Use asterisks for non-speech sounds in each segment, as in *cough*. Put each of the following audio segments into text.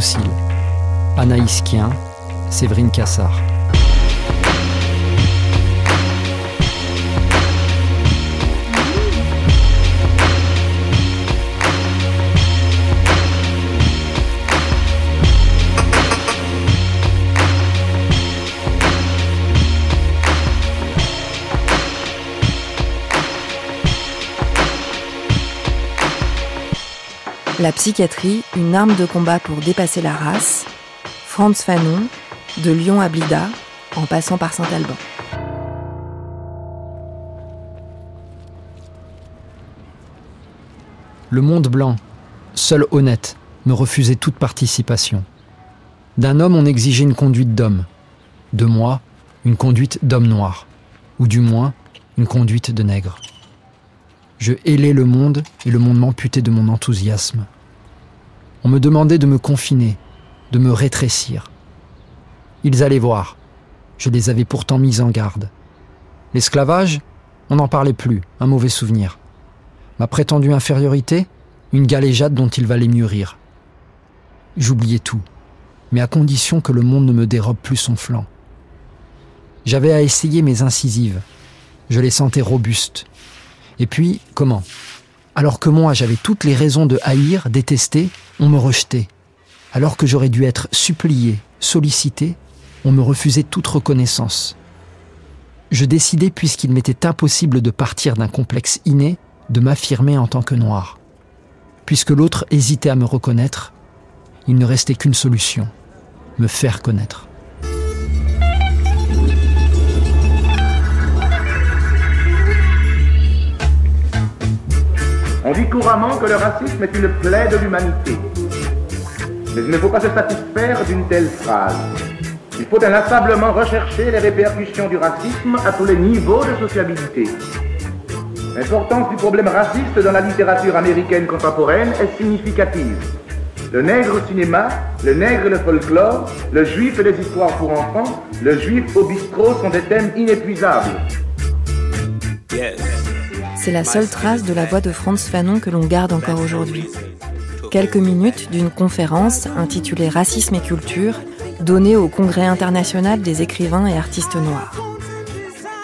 L'Indocile, Anaïs Kien, Séverine Cassard. La psychiatrie, une arme de combat pour dépasser la race. Franz Fanon, de Lyon à Blida, en passant par Saint-Alban. Le monde blanc, seul honnête, me refusait toute participation. D'un homme, on exigeait une conduite d'homme. De moi, une conduite d'homme noir. Ou du moins, une conduite de nègre. Je hélais le monde et le monde m'amputait de mon enthousiasme. On me demandait de me confiner, de me rétrécir. Ils allaient voir. Je les avais pourtant mis en garde. L'esclavage, on n'en parlait plus, un mauvais souvenir. Ma prétendue infériorité, une galéjade dont il valait mieux rire. J'oubliais tout, mais à condition que le monde ne me dérobe plus son flanc. J'avais à essayer mes incisives. Je les sentais robustes, et puis, comment? Alors que moi, j'avais toutes les raisons de haïr, détester, on me rejetait. Alors que j'aurais dû être supplié, sollicité, on me refusait toute reconnaissance. Je décidai, puisqu'il m'était impossible de partir d'un complexe inné, de m'affirmer en tant que noir. Puisque l'autre hésitait à me reconnaître, il ne restait qu'une solution, me faire connaître. On dit couramment que le racisme est une plaie de l'humanité. Mais il ne faut pas se satisfaire d'une telle phrase. Il faut inlassablement rechercher les répercussions du racisme à tous les niveaux de sociabilité. L'importance du problème raciste dans la littérature américaine contemporaine est significative. Le nègre au cinéma, le nègre et le folklore, le juif et les histoires pour enfants, le juif au bistrot sont des thèmes inépuisables. C'est la seule trace de la voix de Franz Fanon que l'on garde encore aujourd'hui. Quelques minutes d'une conférence intitulée Racisme et culture, donnée au Congrès international des écrivains et artistes noirs.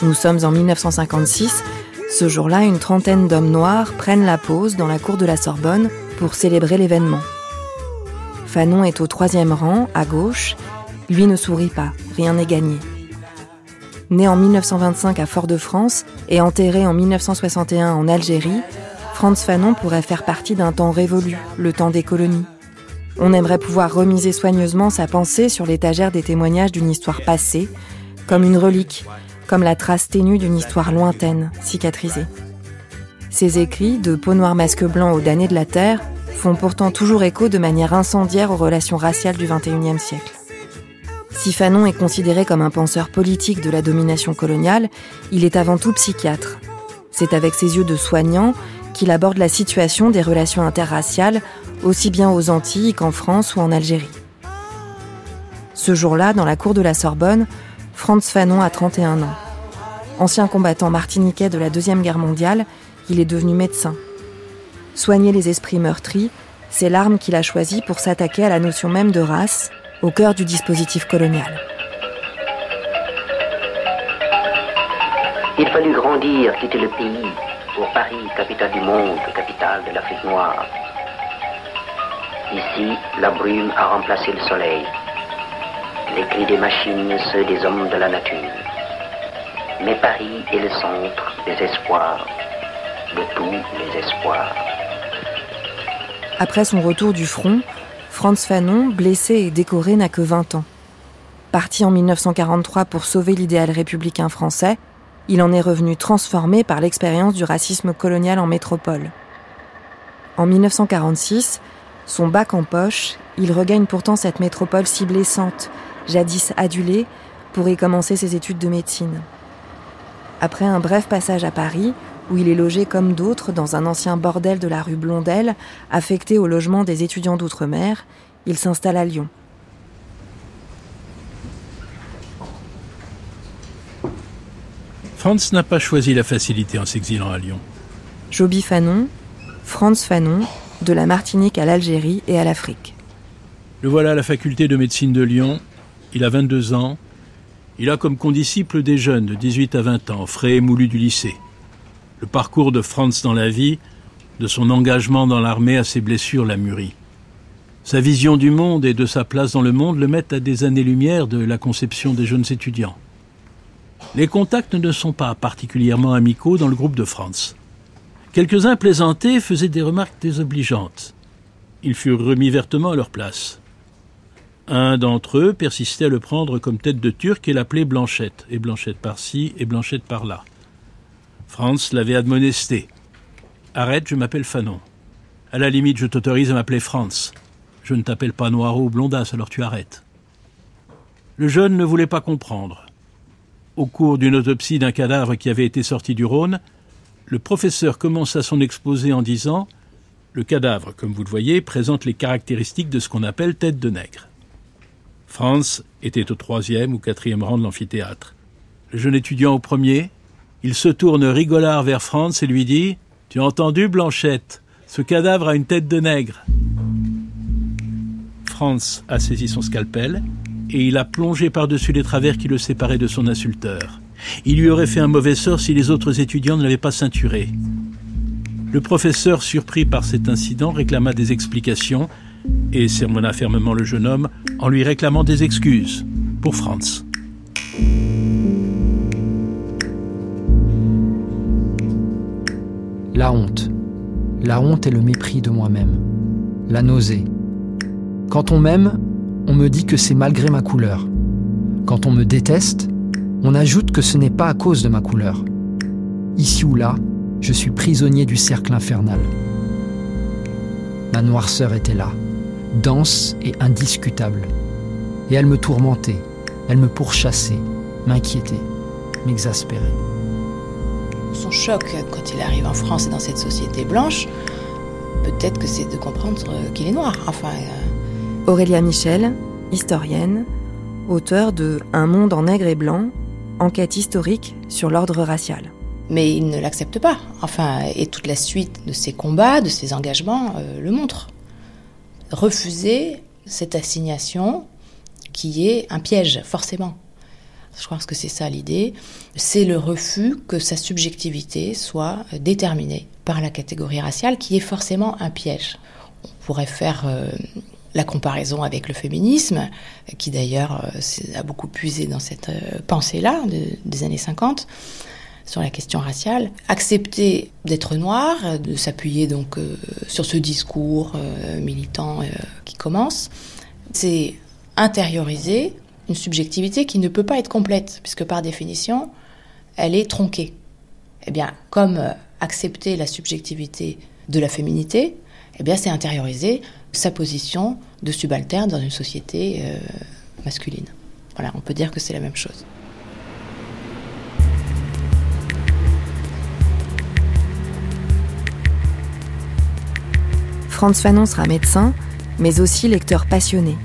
Nous sommes en 1956. Ce jour-là, une trentaine d'hommes noirs prennent la pause dans la cour de la Sorbonne pour célébrer l'événement. Fanon est au troisième rang, à gauche. Lui ne sourit pas, rien n'est gagné. Né en 1925 à Fort-de-France et enterré en 1961 en Algérie, Franz Fanon pourrait faire partie d'un temps révolu, le temps des colonies. On aimerait pouvoir remiser soigneusement sa pensée sur l'étagère des témoignages d'une histoire passée, comme une relique, comme la trace ténue d'une histoire lointaine, cicatrisée. Ses écrits, de peau noire masque blanc aux damnés de la Terre, font pourtant toujours écho de manière incendiaire aux relations raciales du XXIe siècle. Si Fanon est considéré comme un penseur politique de la domination coloniale, il est avant tout psychiatre. C'est avec ses yeux de soignant qu'il aborde la situation des relations interraciales, aussi bien aux Antilles qu'en France ou en Algérie. Ce jour-là, dans la cour de la Sorbonne, Franz Fanon a 31 ans. Ancien combattant martiniquais de la Deuxième Guerre mondiale, il est devenu médecin. Soigner les esprits meurtris, c'est l'arme qu'il a choisie pour s'attaquer à la notion même de race, au cœur du dispositif colonial. Il fallut grandir, quitter le pays, pour Paris, capitale du monde, capitale de l'Afrique noire. Ici, la brume a remplacé le soleil. Les cris des machines, ceux des hommes de la nature. Mais Paris est le centre des espoirs, de tous les espoirs. Après son retour du front, Franz Fanon, blessé et décoré, n'a que 20 ans. Parti en 1943 pour sauver l'idéal républicain français, il en est revenu transformé par l'expérience du racisme colonial en métropole. En 1946, son bac en poche, il regagne pourtant cette métropole si blessante, jadis adulée, pour y commencer ses études de médecine. Après un bref passage à Paris, où il est logé comme d'autres dans un ancien bordel de la rue Blondel, affecté au logement des étudiants d'outre-mer, il s'installe à Lyon. Franz n'a pas choisi la facilité en s'exilant à Lyon. Joby Fanon, Franz Fanon, de la Martinique à l'Algérie et à l'Afrique. Le voilà à la faculté de médecine de Lyon. Il a 22 ans. Il a comme condisciples des jeunes de 18 à 20 ans, frais et moulus du lycée. Le parcours de Franz dans la vie, de son engagement dans l'armée à ses blessures l'a mûri. Sa vision du monde et de sa place dans le monde le mettent à des années-lumière de la conception des jeunes étudiants. Les contacts ne sont pas particulièrement amicaux dans le groupe de Franz. Quelques-uns plaisantés faisaient des remarques désobligeantes. Ils furent remis vertement à leur place. Un d'entre eux persistait à le prendre comme tête de turc et l'appelait Blanchette, et Blanchette par-ci et Blanchette par-là. Franz l'avait admonesté. Arrête, je m'appelle Fanon. À la limite, je t'autorise à m'appeler Franz. Je ne t'appelle pas Noiro ou Blondas, alors tu arrêtes. Le jeune ne voulait pas comprendre. Au cours d'une autopsie d'un cadavre qui avait été sorti du Rhône, le professeur commença son exposé en disant Le cadavre, comme vous le voyez, présente les caractéristiques de ce qu'on appelle tête de nègre. Franz était au troisième ou quatrième rang de l'amphithéâtre. Le jeune étudiant au premier, il se tourne rigolard vers Franz et lui dit Tu as entendu, Blanchette? Ce cadavre a une tête de nègre. Franz a saisi son scalpel et il a plongé par-dessus les travers qui le séparaient de son insulteur. Il lui aurait fait un mauvais sort si les autres étudiants ne l'avaient pas ceinturé. Le professeur, surpris par cet incident, réclama des explications et sermonna fermement le jeune homme en lui réclamant des excuses pour Franz. La honte. La honte est le mépris de moi-même. La nausée. Quand on m'aime, on me dit que c'est malgré ma couleur. Quand on me déteste, on ajoute que ce n'est pas à cause de ma couleur. Ici ou là, je suis prisonnier du cercle infernal. Ma noirceur était là, dense et indiscutable. Et elle me tourmentait, elle me pourchassait, m'inquiétait, m'exaspérait. Son choc quand il arrive en France et dans cette société blanche, peut-être que c'est de comprendre qu'il est noir. Enfin. Euh... Aurélia Michel, historienne, auteur de Un monde en nègre et blanc, enquête historique sur l'ordre racial. Mais il ne l'accepte pas. Enfin, et toute la suite de ses combats, de ses engagements euh, le montre. Refuser cette assignation qui est un piège, forcément. Je pense que c'est ça l'idée. C'est le refus que sa subjectivité soit déterminée par la catégorie raciale, qui est forcément un piège. On pourrait faire euh, la comparaison avec le féminisme, qui d'ailleurs euh, a beaucoup puisé dans cette euh, pensée-là des années 50 sur la question raciale, accepter d'être noir, de s'appuyer donc sur ce discours militant qui commence, c'est intérioriser une subjectivité qui ne peut pas être complète, puisque par définition, elle est tronquée. Eh bien, comme accepter la subjectivité de la féminité, eh bien, c'est intérioriser sa position de subalterne dans une société euh, masculine. Voilà, on peut dire que c'est la même chose. Franz Fanon sera médecin, mais aussi lecteur passionné.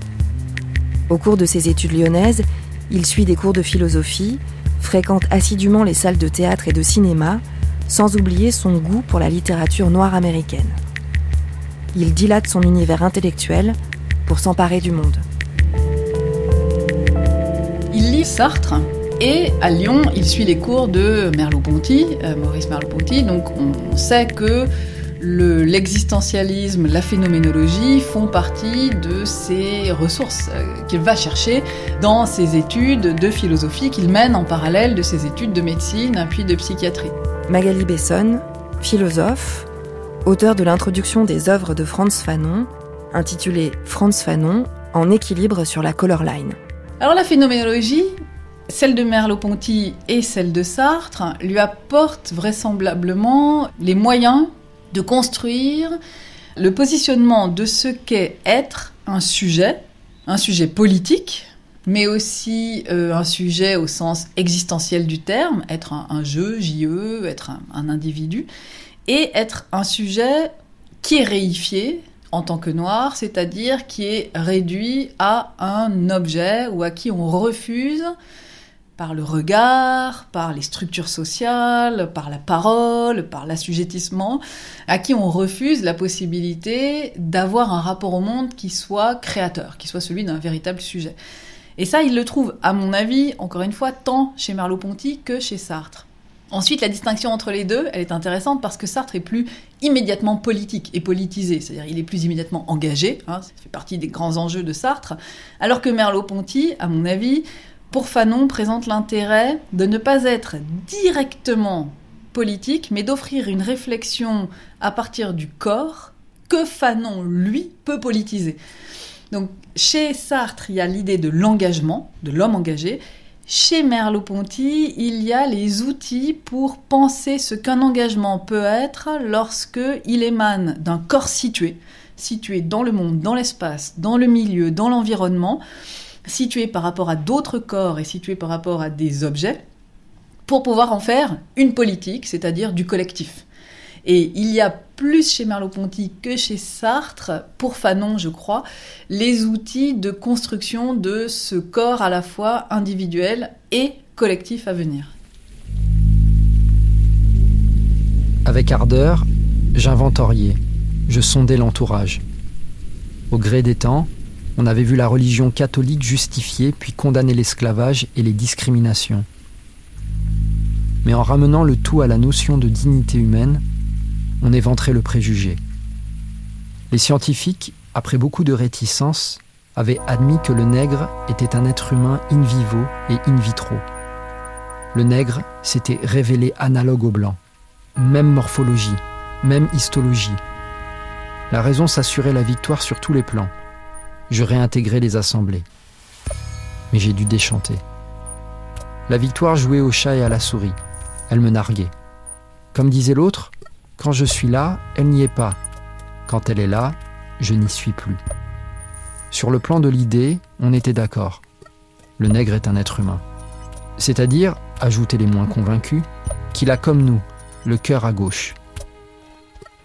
Au cours de ses études lyonnaises, il suit des cours de philosophie, fréquente assidûment les salles de théâtre et de cinéma, sans oublier son goût pour la littérature noire américaine il dilate son univers intellectuel pour s'emparer du monde. Il lit Sartre et à Lyon, il suit les cours de Merleau-Ponty, euh, Maurice Merleau-Ponty. Donc on sait que l'existentialisme, la phénoménologie font partie de ces ressources euh, qu'il va chercher dans ses études de philosophie qu'il mène en parallèle de ses études de médecine puis de psychiatrie. Magali Besson, philosophe, auteur de l'introduction des œuvres de Franz Fanon, intitulée Franz Fanon en équilibre sur la color line. Alors la phénoménologie, celle de Merleau-Ponty et celle de Sartre, lui apporte vraisemblablement les moyens de construire le positionnement de ce qu'est être un sujet, un sujet politique, mais aussi euh, un sujet au sens existentiel du terme, être un, jeu, JE, être un individu, et être un sujet qui est réifié en tant que noir, c'est-à-dire qui est réduit à un objet ou à qui on refuse par le regard, par les structures sociales, par la parole, par l'assujettissement, à qui on refuse la possibilité d'avoir un rapport au monde qui soit créateur, qui soit celui d'un véritable sujet. Et ça, il le trouve, à mon avis, encore une fois, tant chez Merleau-Ponty que chez Sartre. Ensuite, la distinction entre les deux, elle est intéressante parce que Sartre est plus immédiatement politique et politisé, c'est-à-dire il est plus immédiatement engagé, hein, ça fait partie des grands enjeux de Sartre, alors que Merleau-Ponty, à mon avis, pour Fanon, présente l'intérêt de ne pas être directement politique, mais d'offrir une réflexion à partir du corps que Fanon, lui, peut politiser. Donc, chez Sartre, il y a l'idée de l'engagement, de l'homme engagé, chez Merleau-Ponty, il y a les outils pour penser ce qu'un engagement peut être lorsque il émane d'un corps situé, situé dans le monde, dans l'espace, dans le milieu, dans l'environnement, situé par rapport à d'autres corps et situé par rapport à des objets, pour pouvoir en faire une politique, c'est-à-dire du collectif. Et il y a plus chez Merleau-Ponty que chez Sartre, pour Fanon je crois, les outils de construction de ce corps à la fois individuel et collectif à venir. Avec ardeur, j'inventoriais, je sondais l'entourage. Au gré des temps, on avait vu la religion catholique justifier puis condamner l'esclavage et les discriminations. Mais en ramenant le tout à la notion de dignité humaine, on éventrait le préjugé. Les scientifiques, après beaucoup de réticences, avaient admis que le nègre était un être humain in vivo et in vitro. Le nègre s'était révélé analogue au blanc. Même morphologie, même histologie. La raison s'assurait la victoire sur tous les plans. Je réintégrais les assemblées. Mais j'ai dû déchanter. La victoire jouait au chat et à la souris. Elle me narguait. Comme disait l'autre, quand je suis là, elle n'y est pas. Quand elle est là, je n'y suis plus. Sur le plan de l'idée, on était d'accord. Le nègre est un être humain. C'est-à-dire, ajoutaient les moins convaincus, qu'il a comme nous, le cœur à gauche.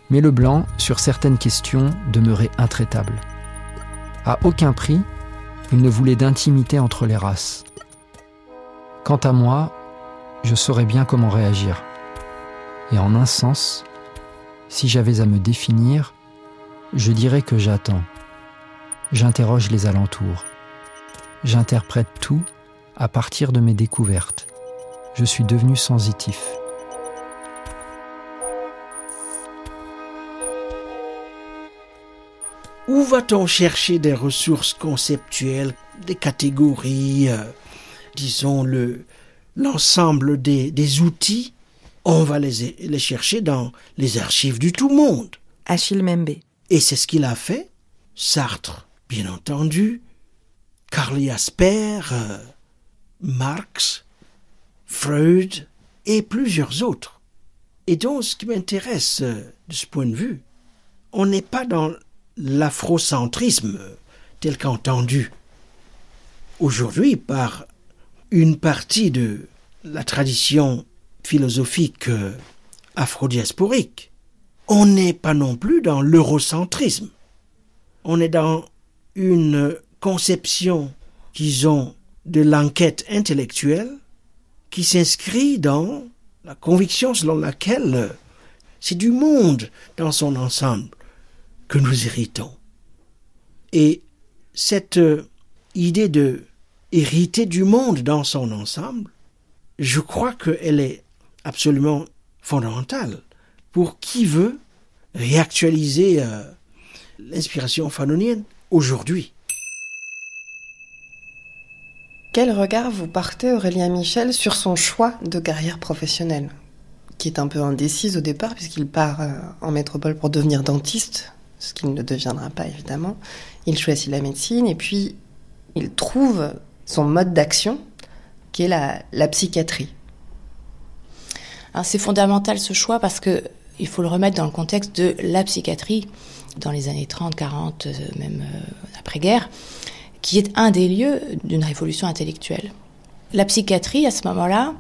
Mais le blanc, sur certaines questions, demeurait intraitable. À aucun prix, il ne voulait d'intimité entre les races. Quant à moi, je saurais bien comment réagir. Et en un sens, si j'avais à me définir, je dirais que j'attends. J'interroge les alentours. J'interprète tout à partir de mes découvertes. Je suis devenu sensitif. Où va-t-on chercher des ressources conceptuelles, des catégories, euh, disons le l'ensemble des, des outils? On va les, les chercher dans les archives du tout monde. Achille Membe. Et c'est ce qu'il a fait. Sartre, bien entendu, Karl Jasper, euh, Marx, Freud et plusieurs autres. Et donc, ce qui m'intéresse euh, de ce point de vue, on n'est pas dans l'afrocentrisme tel qu'entendu aujourd'hui par une partie de la tradition philosophique euh, afrodiasporique. On n'est pas non plus dans l'eurocentrisme. On est dans une conception, disons, de l'enquête intellectuelle qui s'inscrit dans la conviction selon laquelle c'est du monde dans son ensemble que nous héritons. Et cette euh, idée de hériter du monde dans son ensemble, je crois qu'elle est absolument fondamentale pour qui veut réactualiser euh, l'inspiration fanonienne aujourd'hui. Quel regard vous partez, Aurélien Michel, sur son choix de carrière professionnelle Qui est un peu indécise au départ, puisqu'il part euh, en métropole pour devenir dentiste, ce qu'il ne deviendra pas évidemment. Il choisit la médecine et puis il trouve son mode d'action, qui est la, psychiatrie. C'est fondamental ce choix parce que il faut le remettre dans le contexte de la psychiatrie dans les années 30, 40, euh, même euh, après-guerre, qui est un des lieux d'une révolution intellectuelle. La psychiatrie, à ce moment-là,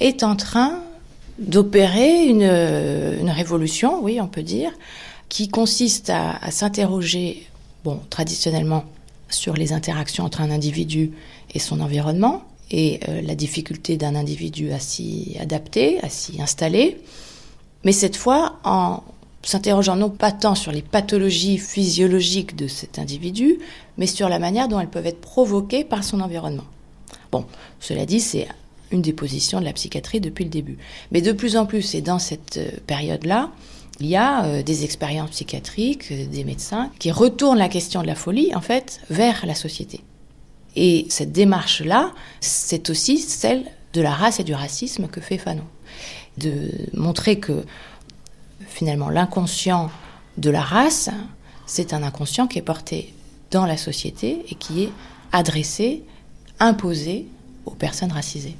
est en train d'opérer une, une, révolution, oui, on peut dire, qui consiste à, s'interroger, bon, traditionnellement, sur les interactions entre un individu et son environnement, et euh, la difficulté d'un individu à s'y adapter, à s'y installer, mais cette fois en s'interrogeant non pas tant sur les pathologies physiologiques de cet individu, mais sur la manière dont elles peuvent être provoquées par son environnement. Bon, cela dit, c'est une des positions de la psychiatrie depuis le début. Mais de plus en plus, et dans cette euh, période-là, il y a euh, des expériences psychiatriques, des médecins qui retournent la question de la folie, en fait, vers la société. Et cette démarche-là, c'est aussi celle de la race et du racisme que fait Fanon. De montrer que finalement l'inconscient de la race, c'est un inconscient qui est porté dans la société et qui est adressé, imposé aux personnes racisées.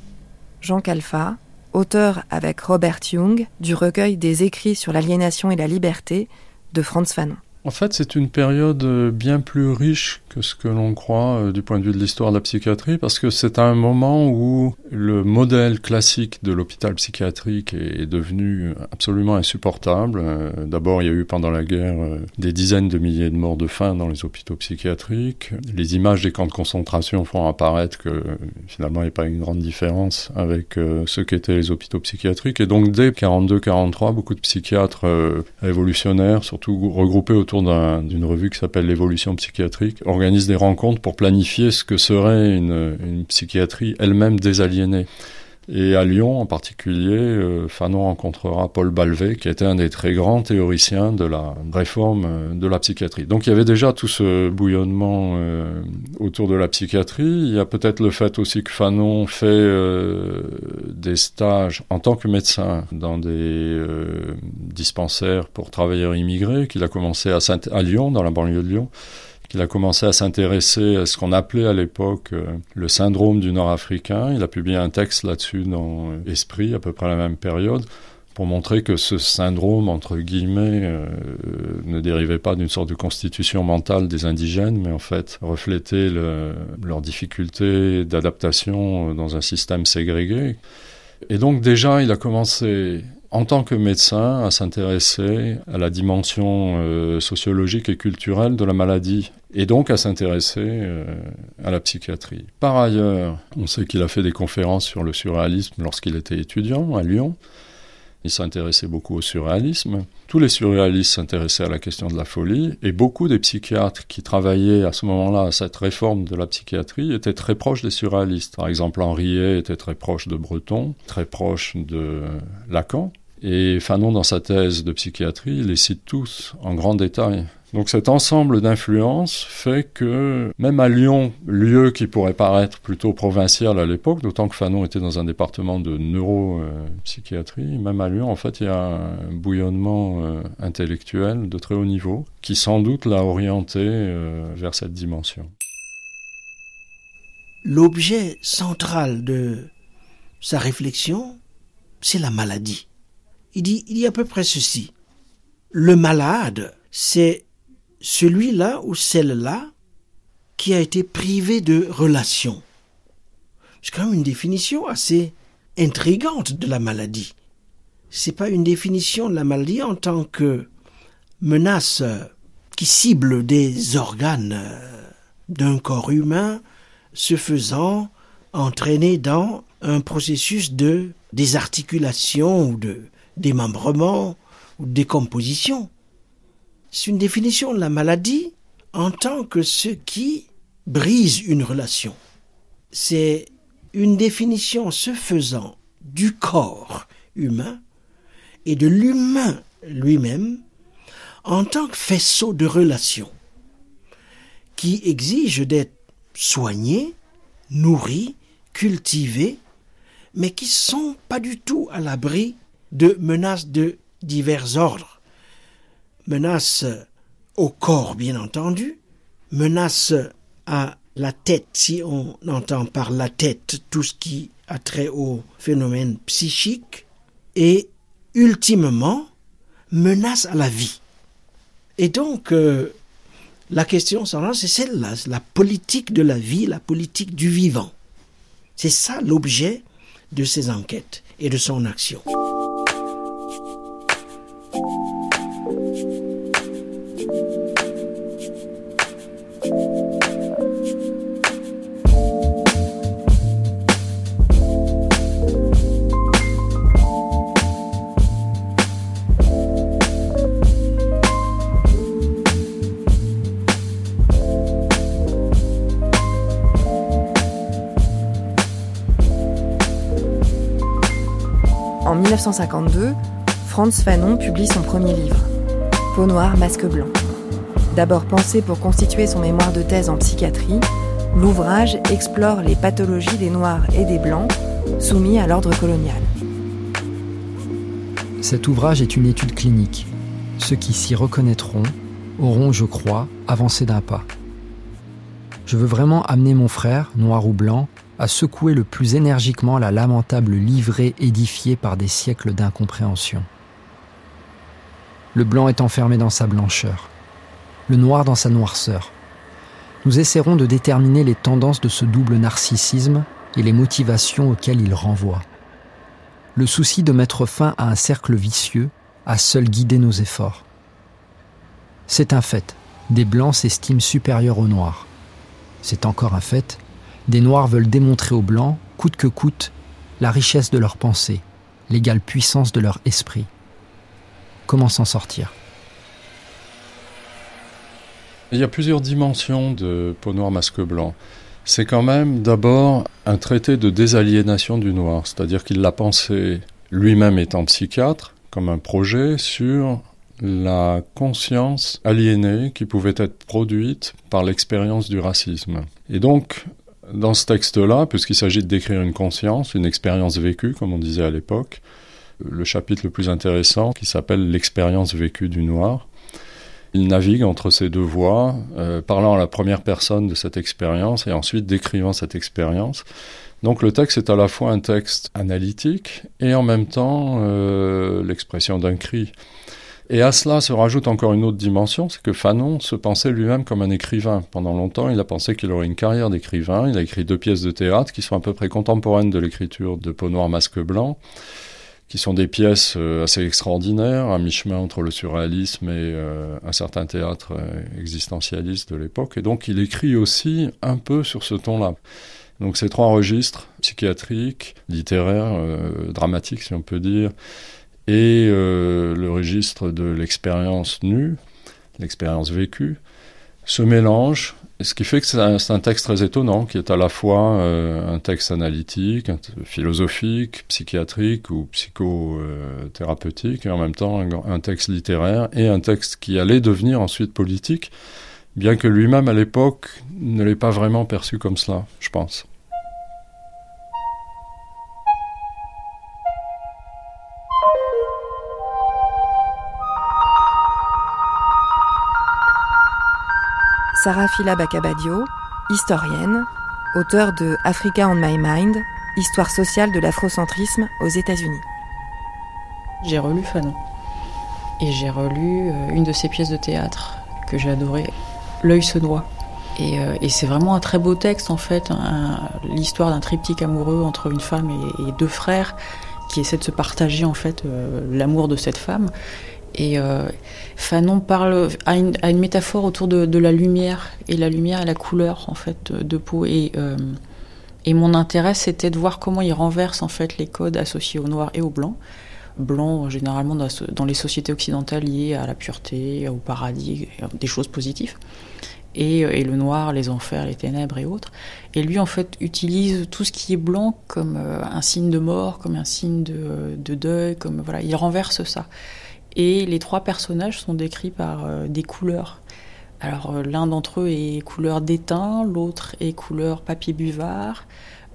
Jean Calfa, auteur avec Robert Young du recueil des écrits sur l'aliénation et la liberté de Franz Fanon. En fait, c'est une période euh, bien plus riche que ce que l'on croit euh, du point de vue de l'histoire de la psychiatrie, parce que c'est un moment où le modèle classique de l'hôpital psychiatrique est devenu absolument insupportable. Euh, d'abord, il y a eu pendant la guerre des dizaines de milliers de morts de faim dans les hôpitaux psychiatriques. Les images des camps de concentration font apparaître que finalement, il n'y a pas une grande différence avec ce qu'étaient les hôpitaux psychiatriques. Et donc, dès 42-43, beaucoup de psychiatres révolutionnaires, surtout regroupés autour d'une revue qui s'appelle l'évolution psychiatrique, organise des rencontres pour planifier ce que serait une, psychiatrie elle-même désaliénée. Et à Lyon en particulier, euh, Fanon rencontrera Paul Balvet, qui était un des très grands théoriciens de la réforme euh, de la psychiatrie. Donc il y avait déjà tout ce bouillonnement euh, autour de la psychiatrie. Il y a peut-être le fait aussi que Fanon fait des stages en tant que médecin dans des dispensaires pour travailleurs immigrés, qu'il a commencé à Lyon, dans la banlieue de Lyon il a commencé à s'intéresser à ce qu'on appelait à l'époque euh, le syndrome du Nord-Africain. Il a publié un texte là-dessus dans euh, Esprit, à peu près à la même période, pour montrer que ce syndrome, entre guillemets, euh, ne dérivait pas d'une sorte de constitution mentale des indigènes, mais en fait reflétait le, leur difficulté d'adaptation dans un système ségrégué. Et donc déjà, il a commencé en tant que médecin à s'intéresser à la dimension euh, sociologique et culturelle de la maladie et donc à s'intéresser euh, à la psychiatrie. Par ailleurs, on sait qu'il a fait des conférences sur le surréalisme lorsqu'il était étudiant à Lyon. Il s'intéressait beaucoup au surréalisme. Tous les surréalistes s'intéressaient à la question de la folie et beaucoup des psychiatres qui travaillaient à ce moment-là à cette réforme de la psychiatrie étaient très proches des surréalistes. Par exemple, Henriet était très proche de Breton, très proche de Lacan. Et Fanon, dans sa thèse de psychiatrie, les cite tous en grand détail. Donc cet ensemble d'influences fait que même à Lyon, lieu qui pourrait paraître plutôt provincial à l'époque, d'autant que Fanon était dans un département de neuropsychiatrie, même à Lyon, en fait, il y a un bouillonnement euh, intellectuel de très haut niveau qui sans doute l'a orienté euh, vers cette dimension. L'objet central de sa réflexion, c'est la maladie il dit, il y a à peu près ceci. Le malade, c'est celui-là ou celle-là qui a été privé de relations. C'est quand même une définition assez intrigante de la maladie. C'est pas une définition de la maladie en tant que menace qui cible des organes d'un corps humain se faisant entraîner dans un processus de désarticulation ou de démembrement ou décomposition. C'est une définition de la maladie en tant que ce qui brise une relation. C'est une définition se faisant du corps humain et de l'humain lui-même en tant que faisceau de relation qui exige d'être soigné, nourri, cultivé, mais qui sont pas du tout à l'abri de menaces de divers ordres. Menaces au corps, bien entendu, menaces à la tête, si on entend par la tête tout ce qui a trait au phénomène psychique, et ultimement, menace à la vie. Et donc, euh, la question c'est celle-là, la politique de la vie, la politique du vivant. C'est ça l'objet de ses enquêtes et de son action. En 1952, Franz Fanon publie son premier livre, Peau noire, masque blanc. D'abord pensé pour constituer son mémoire de thèse en psychiatrie, l'ouvrage explore les pathologies des Noirs et des Blancs soumis à l'ordre colonial. Cet ouvrage est une étude clinique. Ceux qui s'y reconnaîtront auront, je crois, avancé d'un pas. Je veux vraiment amener mon frère, noir ou blanc, à secouer le plus énergiquement la lamentable livrée édifiée par des siècles d'incompréhension. Le blanc est enfermé dans sa blancheur, le noir dans sa noirceur. Nous essaierons de déterminer les tendances de ce double narcissisme et les motivations auxquelles il renvoie. Le souci de mettre fin à un cercle vicieux a seul guidé nos efforts. C'est un fait, des blancs s'estiment supérieurs aux noirs. C'est encore un fait, des noirs veulent démontrer aux blancs, coûte que coûte, la richesse de leur pensée, l'égale puissance de leur esprit. Comment s'en sortir? Il y a plusieurs dimensions de peau noire masque blanc. C'est quand même d'abord un traité de désaliénation du noir, c'est-à-dire qu'il l'a pensé lui-même étant psychiatre comme un projet sur la conscience aliénée qui pouvait être produite par l'expérience du racisme. Et donc, dans ce texte-là, puisqu'il s'agit de décrire une conscience, une expérience vécue, comme on disait à l'époque, le chapitre le plus intéressant qui s'appelle L'expérience vécue du noir, il navigue entre ces deux voies, euh, parlant à la première personne de cette expérience et ensuite décrivant cette expérience. Donc le texte est à la fois un texte analytique et en même temps euh, l'expression d'un cri. Et à cela se rajoute encore une autre dimension, c'est que Fanon se pensait lui-même comme un écrivain. Pendant longtemps, il a pensé qu'il aurait une carrière d'écrivain. Il a écrit deux pièces de théâtre qui sont à peu près contemporaines de l'écriture de Peau noire, masque blanc qui sont des pièces euh, assez extraordinaires, à mi-chemin entre le surréalisme et euh, un certain théâtre euh, existentialiste de l'époque. Et donc il écrit aussi un peu sur ce ton-là. Donc ces trois registres, psychiatriques, littéraires, dramatiques si on peut dire, et le registre de l'expérience nue, l'expérience vécue, se mélangent ce qui fait que c'est un, texte très étonnant, qui est à la fois euh, un texte analytique, philosophique, psychiatrique ou psychothérapeutique, et en même temps un, texte littéraire, et un texte qui allait devenir ensuite politique, bien que lui-même à l'époque ne l'ait pas vraiment perçu comme cela, je pense. Sarah Fila Bakabadio, historienne, auteure de Africa on My Mind, Histoire sociale de l'afrocentrisme aux États-Unis. J'ai relu Fanon. Et j'ai relu euh, une de ses pièces de théâtre que j'ai adorée, L'œil se noie. Euh, et, c'est vraiment un très beau texte en fait, l'histoire d'un triptyque amoureux entre une femme et, deux frères qui essaient de se partager en fait euh, l'amour de cette femme. Et euh, Fanon parle à une, métaphore autour de, la lumière et la lumière et la couleur en fait de peau. Et, euh, et mon intérêt c'était de voir comment il renverse en fait les codes associés au noir et au blanc. Blanc généralement dans, les sociétés occidentales liées à la pureté, au paradis, des choses positives. Et, et, le noir, les enfers, les ténèbres et autres. Et lui, en fait, utilise tout ce qui est blanc comme euh, un signe de mort, comme un signe de, de deuil, comme voilà, il renverse ça. Et les trois personnages sont décrits par euh, des couleurs. Alors euh, l'un d'entre eux est couleur d'étain, l'autre est couleur papier buvard.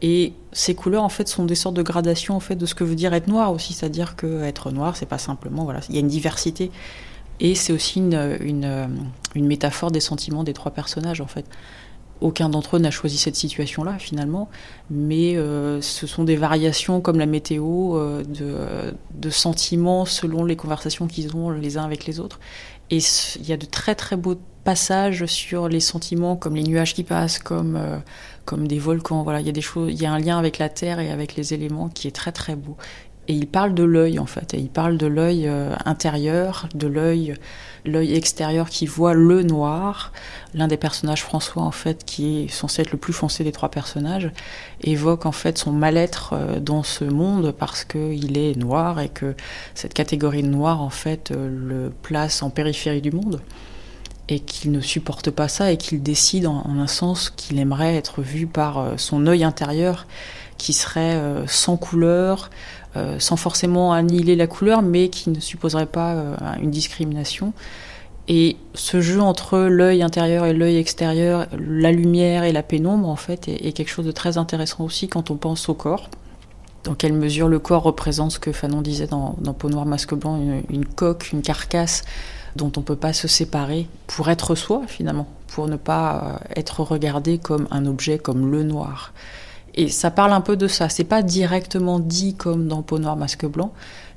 Et ces couleurs en fait sont des sortes de gradations en fait de ce que veut dire être noir aussi, c'est-à-dire que être noir c'est pas simplement voilà, il y a une diversité et c'est aussi une, une, une métaphore des sentiments des trois personnages en fait. Aucun d'entre eux n'a choisi cette situation-là finalement, mais euh, ce sont des variations comme la météo euh, de, sentiments selon les conversations qu'ils ont les uns avec les autres. Et il y a de très très beaux passages sur les sentiments comme les nuages qui passent, comme, euh, comme des volcans. Voilà, il y a des choses, il y a un lien avec la terre et avec les éléments qui est très très beau. Et il parle de l'œil en fait, et il parle de l'œil intérieur, de l'œil l'œil extérieur qui voit le noir. L'un des personnages, François, en fait, qui est censé être le plus foncé des trois personnages, évoque en fait son mal-être euh, dans ce monde parce qu'il est noir et que cette catégorie de noir, en fait, euh, le place en périphérie du monde et qu'il ne supporte pas ça et qu'il décide en, un sens qu'il aimerait être vu par euh, son œil intérieur qui serait sans couleur, sans forcément annihiler la couleur, mais qui ne supposerait pas une discrimination. Et ce jeu entre l'œil intérieur et l'œil extérieur, la lumière et la pénombre, en fait, est, quelque chose de très intéressant aussi quand on pense au corps. Dans quelle mesure le corps représente ce que Fanon disait dans, Peau noire, masque blanc, une, coque, une carcasse dont on ne peut pas se séparer pour être soi, finalement, pour ne pas euh, être regardé comme un objet, comme le noir. Et ça parle un peu de ça. C'est pas directement dit comme dans Peau noire, masque blanc,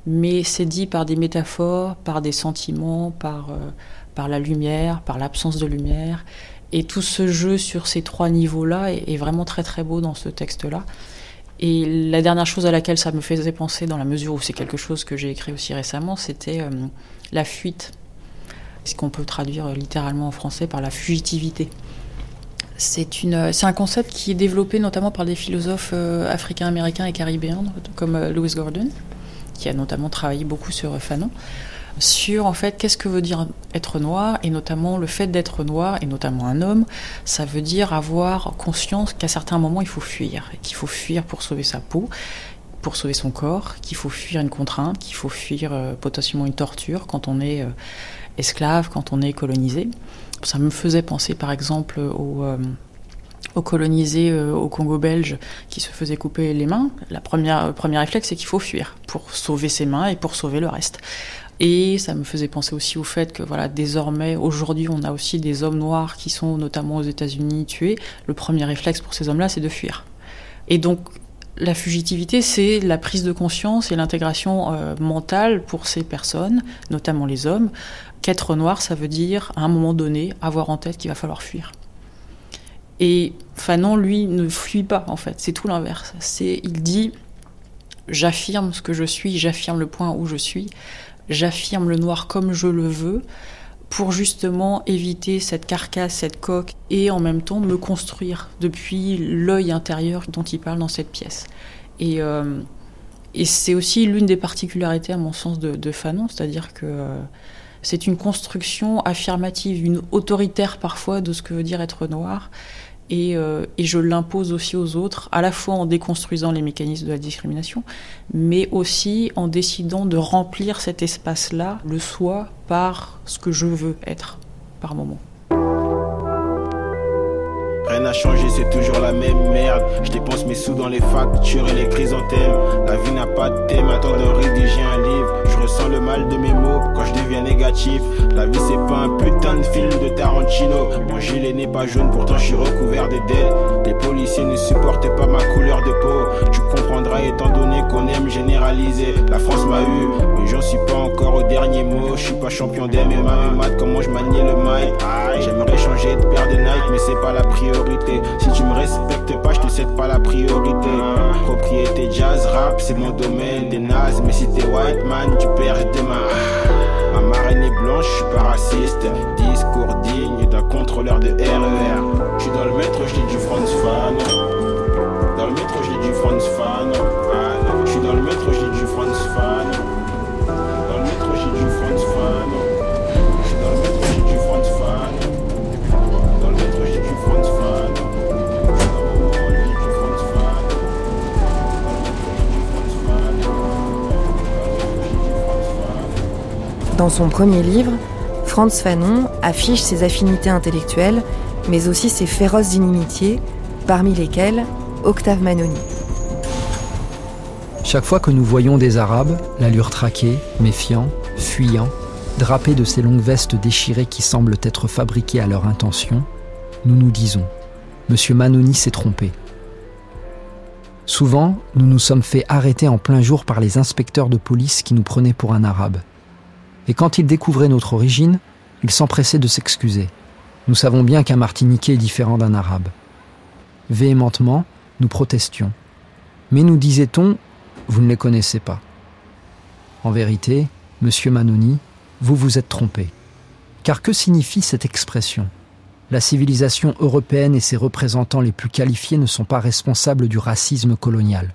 mais c'est dit par des métaphores, par des sentiments, par. Euh, par la lumière, par l'absence de lumière. Et tout ce jeu sur ces trois niveaux-là est, vraiment très très beau dans ce texte-là. Et la dernière chose à laquelle ça me faisait penser, dans la mesure où c'est quelque chose que j'ai écrit aussi récemment, c'était euh, la fuite. Ce qu'on peut traduire littéralement en français par la fugitivité? C'est un concept qui est développé notamment par des philosophes euh, africains-américains et caribéens, comme euh, Lewis Gordon, qui a notamment travaillé beaucoup sur Fanon sur en fait qu'est-ce que veut dire être noir et notamment le fait d'être noir et notamment un homme, ça veut dire avoir conscience qu'à certains moments il faut fuir, qu'il faut fuir pour sauver sa peau, pour sauver son corps, qu'il faut fuir une contrainte, qu'il faut fuir euh, potentiellement une torture quand on est euh, esclave, quand on est colonisé. Ça me faisait penser par exemple aux euh, colonisés au Congo belge qui se faisaient couper les mains, la première premier réflexe c'est qu'il faut fuir pour sauver ses mains et pour sauver le reste. Et ça me faisait penser aussi au fait que voilà, désormais, aujourd'hui, on a aussi des hommes noirs qui sont notamment aux États-Unis tués. Le premier réflexe pour ces hommes-là, c'est de fuir. Et donc, la fugitivité, c'est la prise de conscience et l'intégration euh, mentale pour ces personnes, notamment les hommes, qu'être noir, ça veut dire, à un moment donné, avoir en tête qu'il va falloir fuir. Et Fanon, lui, ne fuit pas, en fait. C'est tout l'inverse. C'est, il dit, j'affirme ce que je suis, j'affirme le point où je suis, j'affirme le noir comme je le veux pour justement éviter cette carcasse, cette coque, et en même temps me construire depuis l'œil intérieur dont il parle dans cette pièce. Et, euh, c'est aussi l'une des particularités, à mon sens, de, Fanon, c'est-à-dire que euh, c'est une construction affirmative, une autoritaire parfois de ce que veut dire être noir, euh, et, je l'impose aussi aux autres, à la fois en déconstruisant les mécanismes de la discrimination, mais aussi en décidant de remplir cet espace-là, le soi, par ce que je veux être par moment. Rien n'a changé, c'est toujours la même merde. Je dépense mes sous dans les factures et les chrysanthèmes. La vie n'a pas de thème, attends de rédiger un livre. Je ressens le mal de mes mots quand je deviens négatif. La vie c'est pas un putain de film de Tarantino. Mon gilet n'est pas jaune, pourtant je suis recouvert d'ailes. Les policiers ne supportent pas ma couleur de peau. Tu comprendras étant donné qu'on aime généraliser. La France m'a eu, mais j'en suis pas encore au dernier mot. Je suis pas champion d'MMA, mais mat comment je manie le mic? J'aimerais changer de paire de Nike, mais c'est pas la priorité. Si tu me respectes pas, je te cède pas la priorité. Propriété jazz, rap, c'est mon domaine des nazes. Mais si t'es white man, tu perds demain. Ma marraine est blanche, je suis pas raciste. Discours digne d'un contrôleur de RER. Je suis dans le métro, je du France fan. Dans le métro, je du France fan. Je suis dans le métro, je du France fan. Dans son premier livre, Franz Fanon affiche ses affinités intellectuelles, mais aussi ses féroces inimitiés, parmi lesquelles Octave Manoni. Chaque fois que nous voyons des Arabes, l'allure traquée, méfiants, fuyants, drapés de ces longues vestes déchirées qui semblent être fabriquées à leur intention, nous nous disons Monsieur Manoni s'est trompé. Souvent, nous nous sommes fait arrêter en plein jour par les inspecteurs de police qui nous prenaient pour un arabe. Et quand il découvrait notre origine, il s'empressait de s'excuser. Nous savons bien qu'un Martiniquais est différent d'un Arabe. Véhémentement, nous protestions. Mais nous disait-on, vous ne les connaissez pas. En vérité, monsieur Manoni, vous vous êtes trompé. Car que signifie cette expression? La civilisation européenne et ses représentants les plus qualifiés ne sont pas responsables du racisme colonial.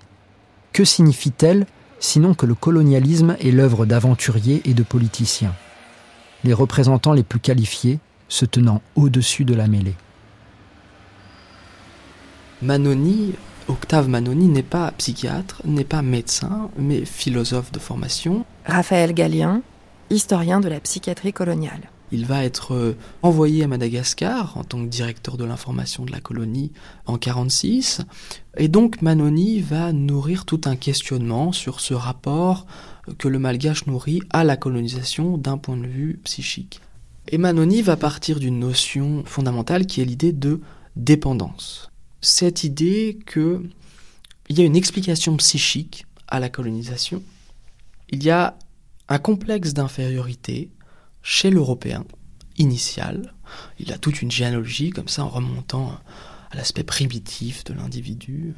Que signifie-t-elle? Sinon que le colonialisme est l'œuvre d'aventuriers et de politiciens, les représentants les plus qualifiés se tenant au-dessus de la mêlée. Manoni Octave Manoni n'est pas psychiatre, n'est pas médecin, mais philosophe de formation. Raphaël Gallien, historien de la psychiatrie coloniale. Il va être euh, envoyé à Madagascar en tant que directeur de l'information de la colonie en 1946. Et donc Manoni va nourrir tout un questionnement sur ce rapport que le malgache nourrit à la colonisation d'un point de vue psychique. Et Manoni va partir d'une notion fondamentale qui est l'idée de dépendance. Cette idée qu'il y a une explication psychique à la colonisation. Il y a un complexe d'infériorité chez l'Européen initial. Il a toute une généalogie comme ça en remontant à l'aspect primitif de l'individu.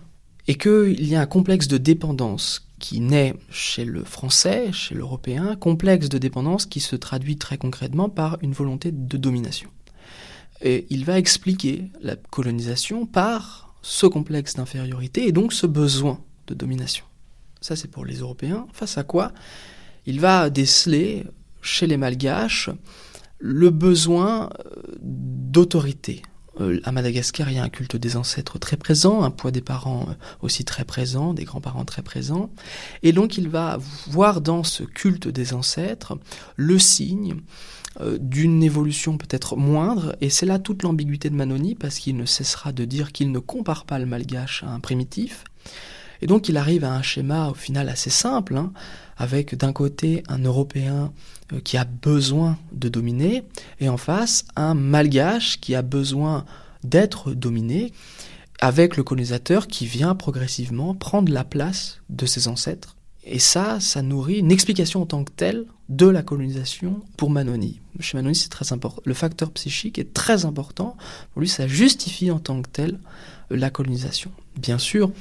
Et qu'il y a un complexe de dépendance qui naît chez le français, chez l'européen, complexe de dépendance qui se traduit très concrètement par une volonté de domination. Et il va expliquer la colonisation par ce complexe d'infériorité et donc ce besoin de domination. Ça c'est pour les Européens, face à quoi il va déceler chez les Malgaches le besoin euh, d'autorité. Euh, à Madagascar, il y a un culte des ancêtres très présent, un poids des parents euh, aussi très présent, des grands-parents très présents. Et donc il va voir dans ce culte des ancêtres le signe d'une évolution peut-être moindre, et c'est là toute l'ambiguïté de Manoni, parce qu'il ne cessera de dire qu'il ne compare pas le malgache à un primitif, et donc il arrive à un schéma au final assez simple, hein, avec d'un côté un Européen euh, qui a besoin de dominer, et en face un Malgache qui a besoin d'être dominé, avec le colonisateur qui vient progressivement prendre la place de ses ancêtres. Et ça, ça nourrit une explication en tant que telle de la colonisation pour Manoni. Chez Manoni, c'est très important. Le facteur psychique est très important. Pour lui, ça justifie en tant que tel la colonisation. Bien sûr,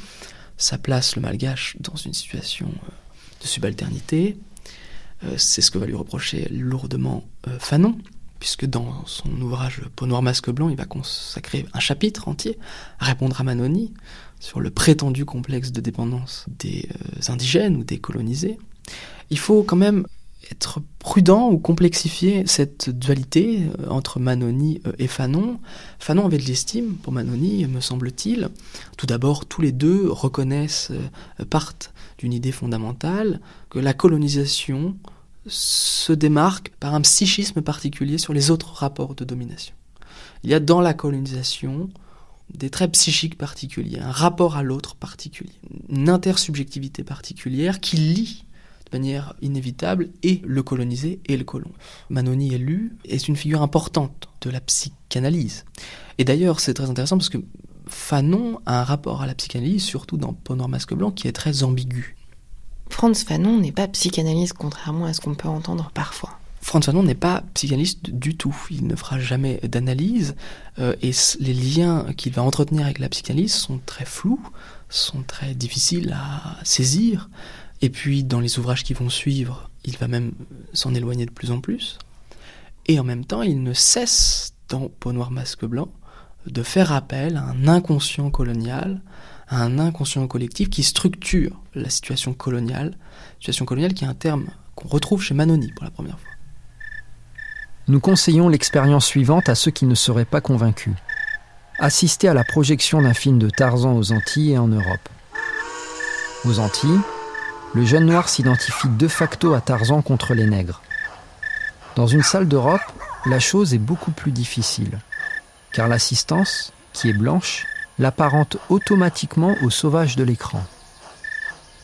ça place le malgache dans une situation euh, de subalternité. Euh, c'est ce que va lui reprocher lourdement euh, Fanon, puisque dans son ouvrage Peau noire masque blanc, il va consacrer un chapitre entier à répondre à Manoni sur le prétendu complexe de dépendance des indigènes ou des colonisés. Il faut quand même être prudent ou complexifier cette dualité euh, entre Manoni euh, et Fanon. Fanon avait de l'estime pour Manoni, me semble-t-il. Tout d'abord, tous les deux reconnaissent, euh, partent d'une idée fondamentale, que la colonisation se démarque par un psychisme particulier sur les autres rapports de domination. Il y a dans la colonisation des traits psychiques particuliers, un rapport à l'autre particulier, une intersubjectivité particulière qui lie de manière inévitable et le colonisé et le colon. Manoni est lu est une figure importante de la psychanalyse. Et d'ailleurs, c'est très intéressant parce que Fanon a un rapport à la psychanalyse, surtout dans Peau masque blanc, qui est très ambigu. Franz Fanon n'est pas psychanalyste, contrairement à ce qu'on peut entendre parfois. Franz Fanon n'est pas psychanalyste du tout. Il ne fera jamais d'analyse euh, et les liens qu'il va entretenir avec la psychanalyse sont très flous, sont très difficiles à saisir. Et puis dans les ouvrages qui vont suivre, il va même s'en éloigner de plus en plus. Et en même temps, il ne cesse, dans Peau noire masque blanc, de faire appel à un inconscient colonial, à un inconscient collectif qui structure la situation coloniale, situation coloniale qui est un terme qu'on retrouve chez Manoni pour la première fois. Nous conseillons l'expérience suivante à ceux qui ne seraient pas convaincus. Assister à la projection d'un film de Tarzan aux Antilles et en Europe. Aux Antilles, le jeune noir s'identifie de facto à Tarzan contre les nègres. Dans une salle d'Europe, la chose est beaucoup plus difficile, car l'assistance, qui est blanche, l'apparente automatiquement au sauvage de l'écran.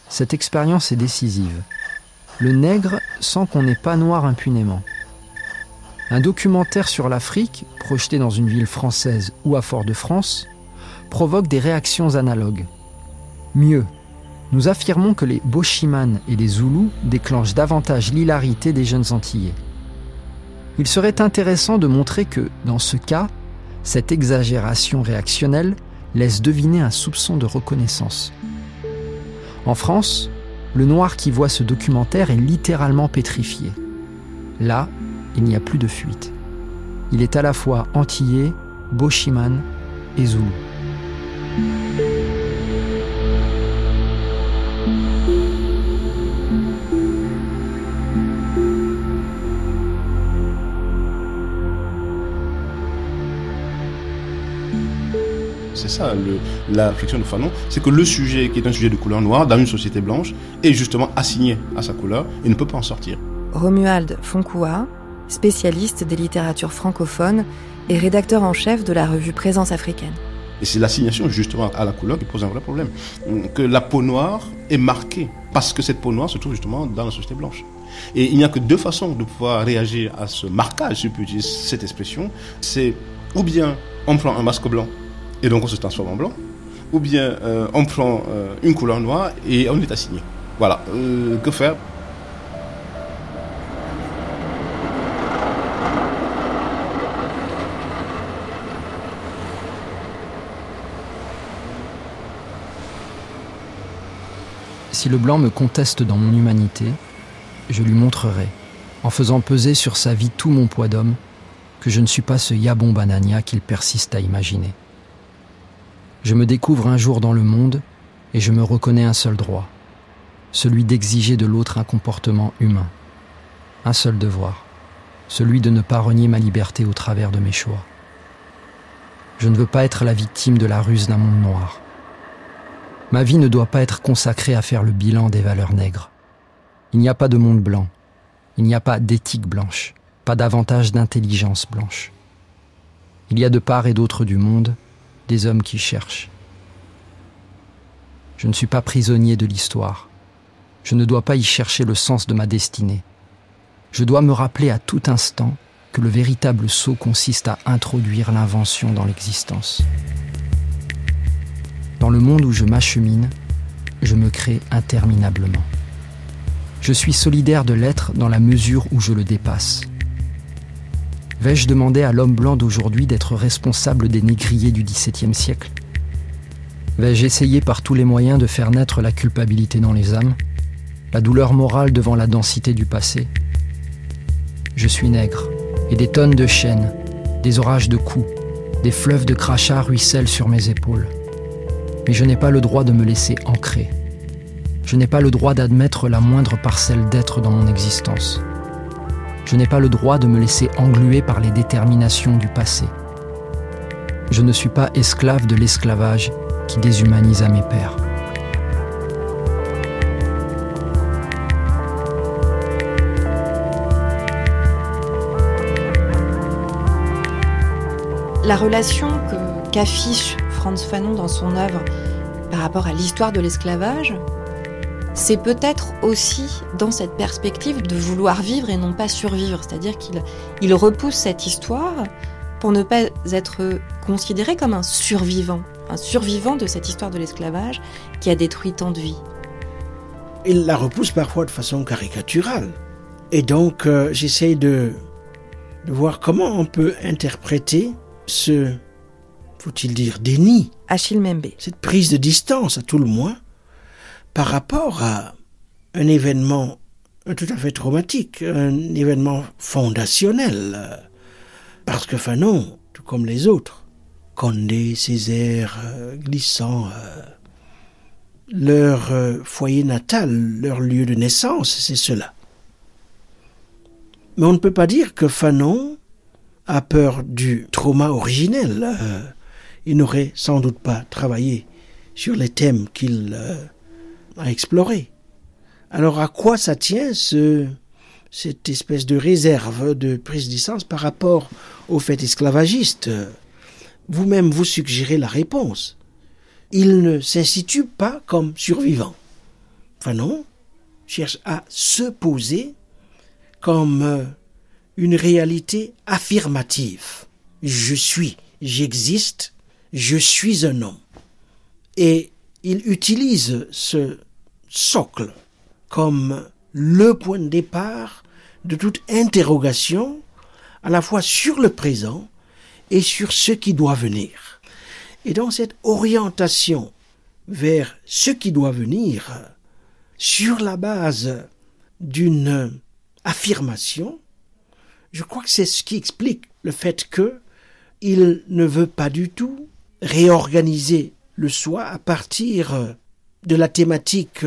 Cette expérience est décisive. Le nègre sent qu'on n'est pas noir impunément. Un documentaire sur l'Afrique, projeté dans une ville française ou à Fort-de-France, provoque des réactions analogues. Mieux, nous affirmons que les Boshiman et les Zoulous déclenchent davantage l'hilarité des jeunes Antillais. Il serait intéressant de montrer que, dans ce cas, cette exagération réactionnelle laisse deviner un soupçon de reconnaissance. En France, le noir qui voit ce documentaire est littéralement pétrifié. Là, il n'y a plus de fuite. Il est à la fois antillais, Boshiman et Zoulou. C'est ça le, la réflexion de Fanon, c'est que le sujet qui est un sujet de couleur noire dans une société blanche est justement assigné à sa couleur et ne peut pas en sortir. Romuald Foncoua, spécialiste des littératures francophones et rédacteur en chef de la revue Présence africaine. Et c'est l'assignation justement à la couleur qui pose un vrai problème. Que la peau noire est marquée parce que cette peau noire se trouve justement dans la société blanche. Et il n'y a que deux façons de pouvoir réagir à ce marquage, si je peux utiliser cette expression. C'est ou bien on prend un masque blanc et donc on se transforme en blanc, ou bien euh, on prend euh, une couleur noire et on est assigné. Voilà. Euh, que faire? Si le blanc me conteste dans mon humanité, je lui montrerai, en faisant peser sur sa vie tout mon poids d'homme, que je ne suis pas ce Yabon Banania qu'il persiste à imaginer. Je me découvre un jour dans le monde et je me reconnais un seul droit, celui d'exiger de l'autre un comportement humain. Un seul devoir, celui de ne pas renier ma liberté au travers de mes choix. Je ne veux pas être la victime de la ruse d'un monde noir. Ma vie ne doit pas être consacrée à faire le bilan des valeurs nègres. Il n'y a pas de monde blanc, il n'y a pas d'éthique blanche, pas davantage d'intelligence blanche. Il y a de part et d'autre du monde hommes qui cherchent. Je ne suis pas prisonnier de l'histoire. Je ne dois pas y chercher le sens de ma destinée. Je dois me rappeler à tout instant que le véritable saut consiste à introduire l'invention dans l'existence. Dans le monde où je m'achemine, je me crée interminablement. Je suis solidaire de l'être dans la mesure où je le dépasse. Vais-je demander à l'homme blanc d'aujourd'hui d'être responsable des négriers du XVIIe siècle? Vais-je essayer par tous les moyens de faire naître la culpabilité dans les âmes, la douleur morale devant la densité du passé? Je suis nègre, et des tonnes de chaînes, des orages de coups, des fleuves de crachats ruissellent sur mes épaules mais je n'ai pas le droit de me laisser ancrer. Je n'ai pas le droit d'admettre la moindre parcelle d'être dans mon existence. Je n'ai pas le droit de me laisser engluer par les déterminations du passé. Je ne suis pas esclave de l'esclavage qui déshumanise à mes pères. La relation qu'affiche Franz Fanon dans son œuvre par rapport à l'histoire de l'esclavage, c'est peut-être aussi dans cette perspective de vouloir vivre et non pas survivre. C'est-à-dire qu'il il repousse cette histoire pour ne pas être considéré comme un survivant, un survivant de cette histoire de l'esclavage qui a détruit tant de vies. Il la repousse parfois de façon caricaturale. Et donc, euh, j'essaye de, de voir comment on peut interpréter ce faut-il dire, déni. Achille Membe. Cette prise de distance, à tout le moins, par rapport à un événement tout à fait traumatique, un événement fondationnel. Parce que Fanon, tout comme les autres, Condé, Césaire, euh, Glissant, euh, leur euh, foyer natal, leur lieu de naissance, c'est cela. Mais on ne peut pas dire que Fanon a peur du trauma originel il n'aurait sans doute pas travaillé sur les thèmes qu'il a explorés. Alors à quoi ça tient ce, cette espèce de réserve de prise de distance par rapport au fait esclavagiste? Vous-même vous suggérez la réponse. Il ne s'institue pas comme survivant. Enfin non, cherche à se poser comme euh, une réalité affirmative. Je suis, j'existe, je suis un homme. Et il utilise ce socle comme le point de départ de toute interrogation, à la fois sur le présent et sur ce qui doit venir. Et dans cette orientation vers ce qui doit venir, sur la base d'une affirmation, je crois que c'est ce qui explique le fait que il ne veut pas du tout réorganiser le soi à partir de la thématique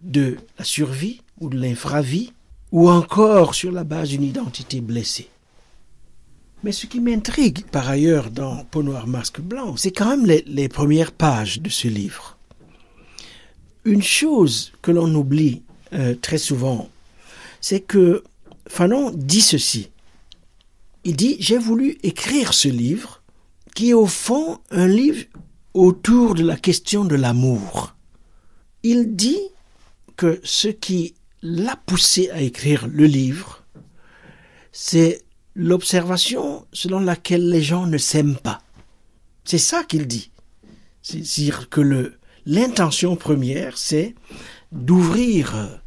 de la survie ou de l'infravie, ou encore sur la base d'une identité blessée. Mais ce qui m'intrigue par ailleurs dans Peau noire, masque blanc, c'est quand même les, premières pages de ce livre. Une chose que l'on oublie euh, très souvent, c'est que Fanon dit ceci. Il dit, j'ai voulu écrire ce livre qui est au fond un livre autour de la question de l'amour. Il dit que ce qui l'a poussé à écrire le livre, c'est l'observation selon laquelle les gens ne s'aiment pas. C'est ça qu'il dit. C'est-à-dire que l'intention première, c'est d'ouvrir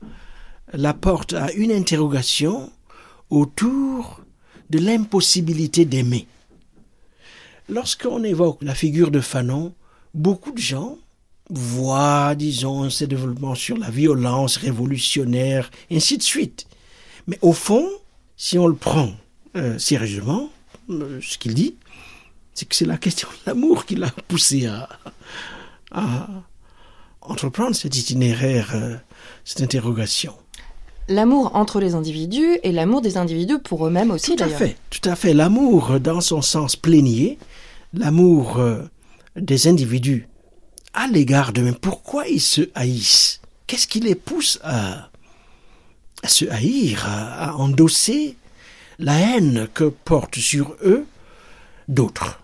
la porte à une interrogation autour de l'impossibilité d'aimer. Lorsqu'on évoque la figure de Fanon, beaucoup de gens voient, disons, ses développements sur la violence révolutionnaire, ainsi de suite. Mais au fond, si on le prend euh, sérieusement, euh, ce qu'il dit, c'est que c'est la question de l'amour qui l'a poussé à, entreprendre cet itinéraire, euh, cette interrogation. L'amour entre les individus et l'amour des individus pour eux-mêmes aussi, Tout à fait, tout à fait. L'amour dans son sens plénier, l'amour euh, des individus à l'égard d'eux-mêmes. Pourquoi ils se haïssent? Qu'est-ce qui les pousse à, à se haïr, à, à endosser la haine que portent sur eux d'autres?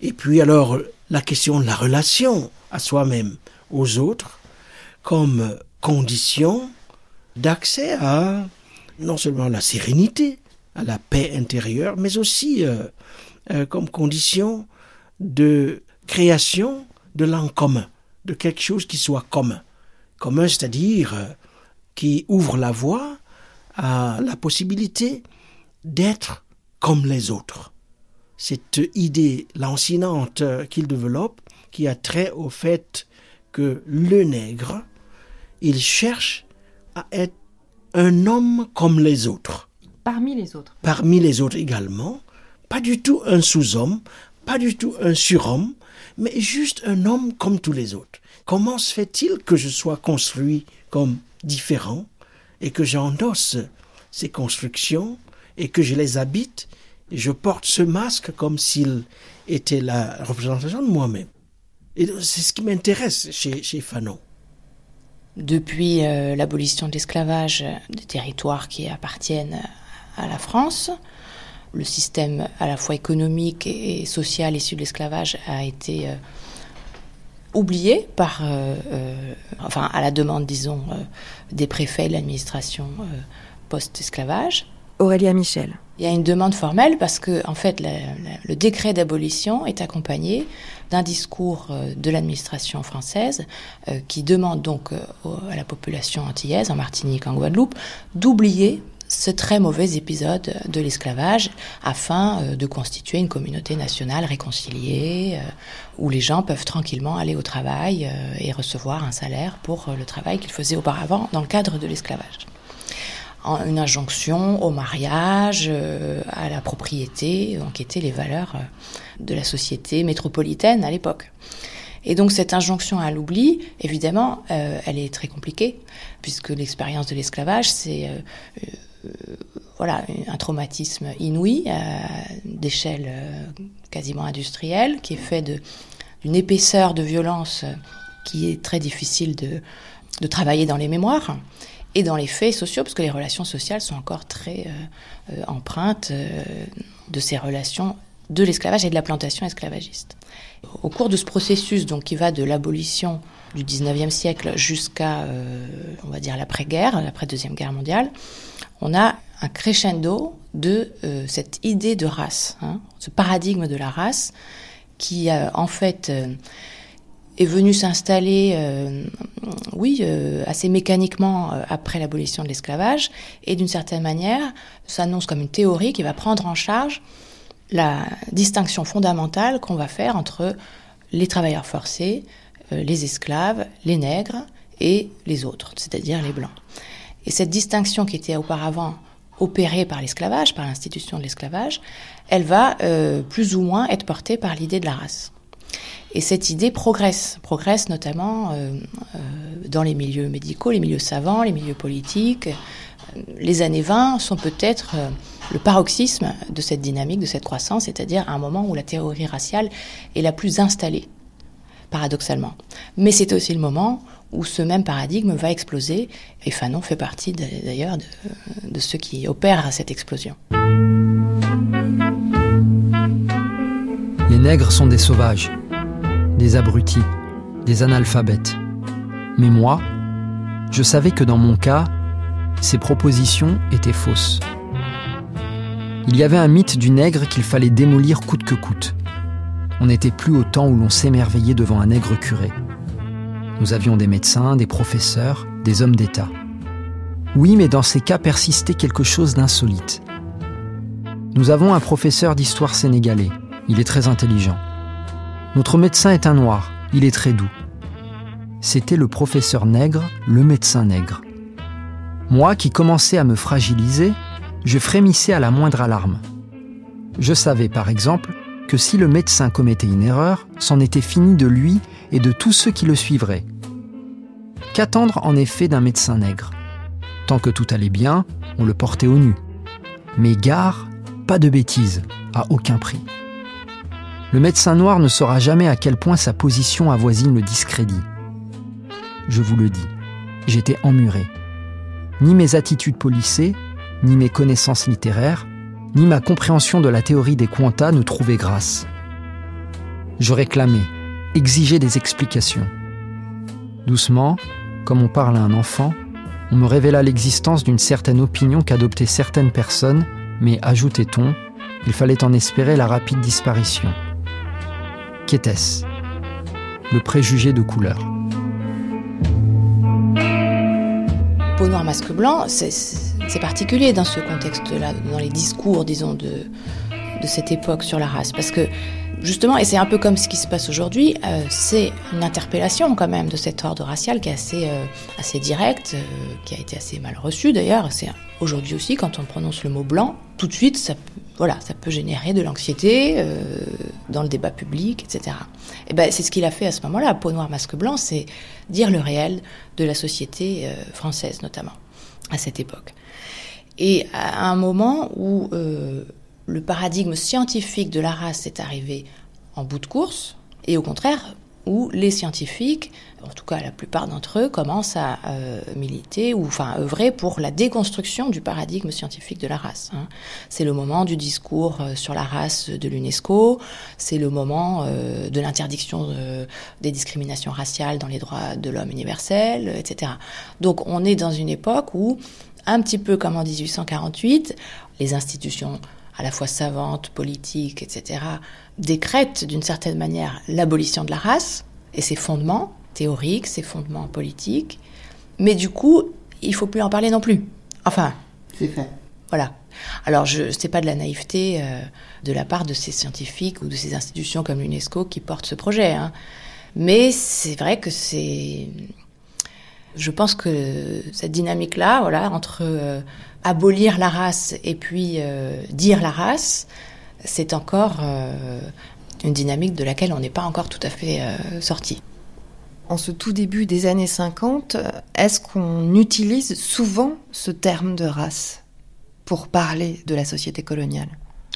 Et puis alors, la question de la relation à soi-même, aux autres, comme condition d'accès à non seulement la sérénité, à la paix intérieure, mais aussi euh, euh, comme condition de création de l'en commun, de quelque chose qui soit commun. Commun, c'est-à-dire euh, qui ouvre la voie à la possibilité d'être comme les autres. Cette idée lancinante qu'il développe, qui a trait au fait que le nègre, il cherche à être un homme comme les autres, Parmi les autres. parmi les autres également, pas du tout un sous-homme, pas du tout un surhomme, mais juste un homme comme tous les autres. Comment se fait-il que je sois construit comme différent et que j'endosse ces constructions et que je les habite et je porte ce masque comme s'il était la représentation de moi-même? Et c'est ce qui m'intéresse chez, chez Fanon. Depuis euh, l'abolition de l'esclavage des territoires qui appartiennent à la France, le système à la fois économique et social issu de l'esclavage a été euh, oublié par, euh, enfin, à la demande, disons, des préfets de l'administration post-esclavage. Aurélia Michel. Il y a une demande formelle parce que, en fait, la- la- le décret d'abolition est accompagné d'un discours euh, de l'administration française euh, qui demande donc euh, à la population antillaise, en Martinique, en Guadeloupe, d'oublier ce très mauvais épisode de l'esclavage afin de constituer une communauté nationale réconciliée où les gens peuvent tranquillement aller au travail et recevoir un salaire pour le travail qu'ils faisaient auparavant dans le cadre de l'esclavage une injonction au mariage, euh, à la propriété, qui étaient les valeurs euh, de la société métropolitaine à l'époque. Et donc cette injonction à l'oubli, évidemment, euh, elle est très compliquée, puisque l'expérience de l'esclavage, c'est voilà, un traumatisme inouï, d'échelle quasiment industrielle, qui est fait d'une épaisseur de violence qui est très difficile de travailler dans les mémoires et dans les faits sociaux, parce que les relations sociales sont encore très euh, euh, empreintes euh, de ces relations de l'esclavage et de la plantation esclavagiste. Au cours de ce processus, donc qui va de l'abolition du 19e siècle jusqu'à, on va dire, l'après-guerre, l'après-deuxième guerre mondiale, on a un crescendo de cette idée de race, hein, ce paradigme de la race qui, en fait, est venu s'installer, euh, oui, euh, assez mécaniquement euh, après l'abolition de l'esclavage, et d'une certaine manière s'annonce comme une théorie qui va prendre en charge la distinction fondamentale qu'on va faire entre les travailleurs forcés, les esclaves, les nègres et les autres, c'est-à-dire les blancs. Et cette distinction qui était auparavant opérée par l'esclavage, par l'institution de l'esclavage, elle va plus ou moins être portée par l'idée de la race. Et cette idée progresse, progresse notamment euh, euh, dans les milieux médicaux, les milieux savants, les milieux politiques. Euh, Les années 20 sont peut-être le paroxysme de cette dynamique, de cette croissance, c'est-à-dire un moment où la théorie raciale est la plus installée, paradoxalement. Mais c'est aussi le moment où ce même paradigme va exploser, et Fanon fait partie d'ailleurs de, de ceux qui opèrent à cette explosion. Les nègres sont des sauvages, des abrutis, des analphabètes. Mais moi, je savais que dans mon cas, ces propositions étaient fausses. Il y avait un mythe du nègre qu'il fallait démolir coûte que coûte. On n'était plus au temps où l'on s'émerveillait devant un nègre curé. Nous avions des médecins, des professeurs, des hommes d'État. Oui, mais dans ces cas persistait quelque chose d'insolite. Nous avons un professeur d'histoire sénégalais. Il est très intelligent. Notre médecin est un noir. Il est très doux. C'était le professeur nègre, le médecin nègre. Moi qui commençais à me fragiliser, je frémissais à la moindre alarme. Je savais par exemple que si le médecin commettait une erreur, c'en était fini de lui et de tous ceux qui le suivraient. Qu'attendre en effet d'un médecin nègre? Tant que tout allait bien, on le portait au nu. Mais gare, pas de bêtises, à aucun prix. Le médecin noir ne saura jamais à quel point sa position avoisine le discrédit. Je vous le dis, j'étais emmuré. Ni mes attitudes polissées, ni mes connaissances littéraires, ni ma compréhension de la théorie des quantas ne trouvaient grâce. Je réclamais, exigeais des explications. Doucement, comme on parle à un enfant, on me révéla l'existence d'une certaine opinion qu'adoptaient certaines personnes, mais ajoutait-on, il fallait en espérer la rapide disparition. Qu'était-ce? Le préjugé de couleur. Peau noire, masque blanc, c'est particulier dans ce contexte-là, dans les discours, disons, de, de cette époque sur la race. Parce que justement, et c'est un peu comme ce qui se passe aujourd'hui, euh, c'est une interpellation quand même de cet ordre racial qui est assez, euh, assez direct, euh, qui a été assez mal reçu d'ailleurs. C'est aujourd'hui aussi quand on prononce le mot blanc, tout de suite, ça, voilà, ça peut générer de l'anxiété dans le débat public, etc. Et ben, c'est ce qu'il a fait à ce moment-là. Peau noire, masque blanc, c'est dire le réel de la société française notamment à cette époque. Et à un moment où le paradigme scientifique de la race est arrivé en bout de course, et au contraire, où les scientifiques, en tout cas la plupart d'entre eux, commencent à euh, militer ou enfin œuvrer pour la déconstruction du paradigme scientifique de la race. Hein. C'est le moment du discours euh, sur la race de l'UNESCO, c'est le moment euh, de l'interdiction des discriminations raciales dans les droits de l'homme universel, etc. Donc on est dans une époque où, un petit peu comme en 1848, les institutions à la fois savante, politique, etc., décrète d'une certaine manière l'abolition de la race et ses fondements théoriques, ses fondements politiques. Mais du coup, il faut plus en parler non plus. Enfin. C'est fait. Voilà. Alors, je sais pas de la naïveté euh, de la part de ces scientifiques ou de ces institutions comme l'UNESCO qui portent ce projet. Hein. Mais c'est vrai que c'est. Je pense que cette dynamique-là, voilà, entre euh, abolir la race et puis euh, dire la race, c'est encore euh, une dynamique de laquelle on n'est pas encore tout à fait euh, sorti. En ce tout début des années 50, est-ce qu'on utilise souvent ce terme de race pour parler de la société coloniale?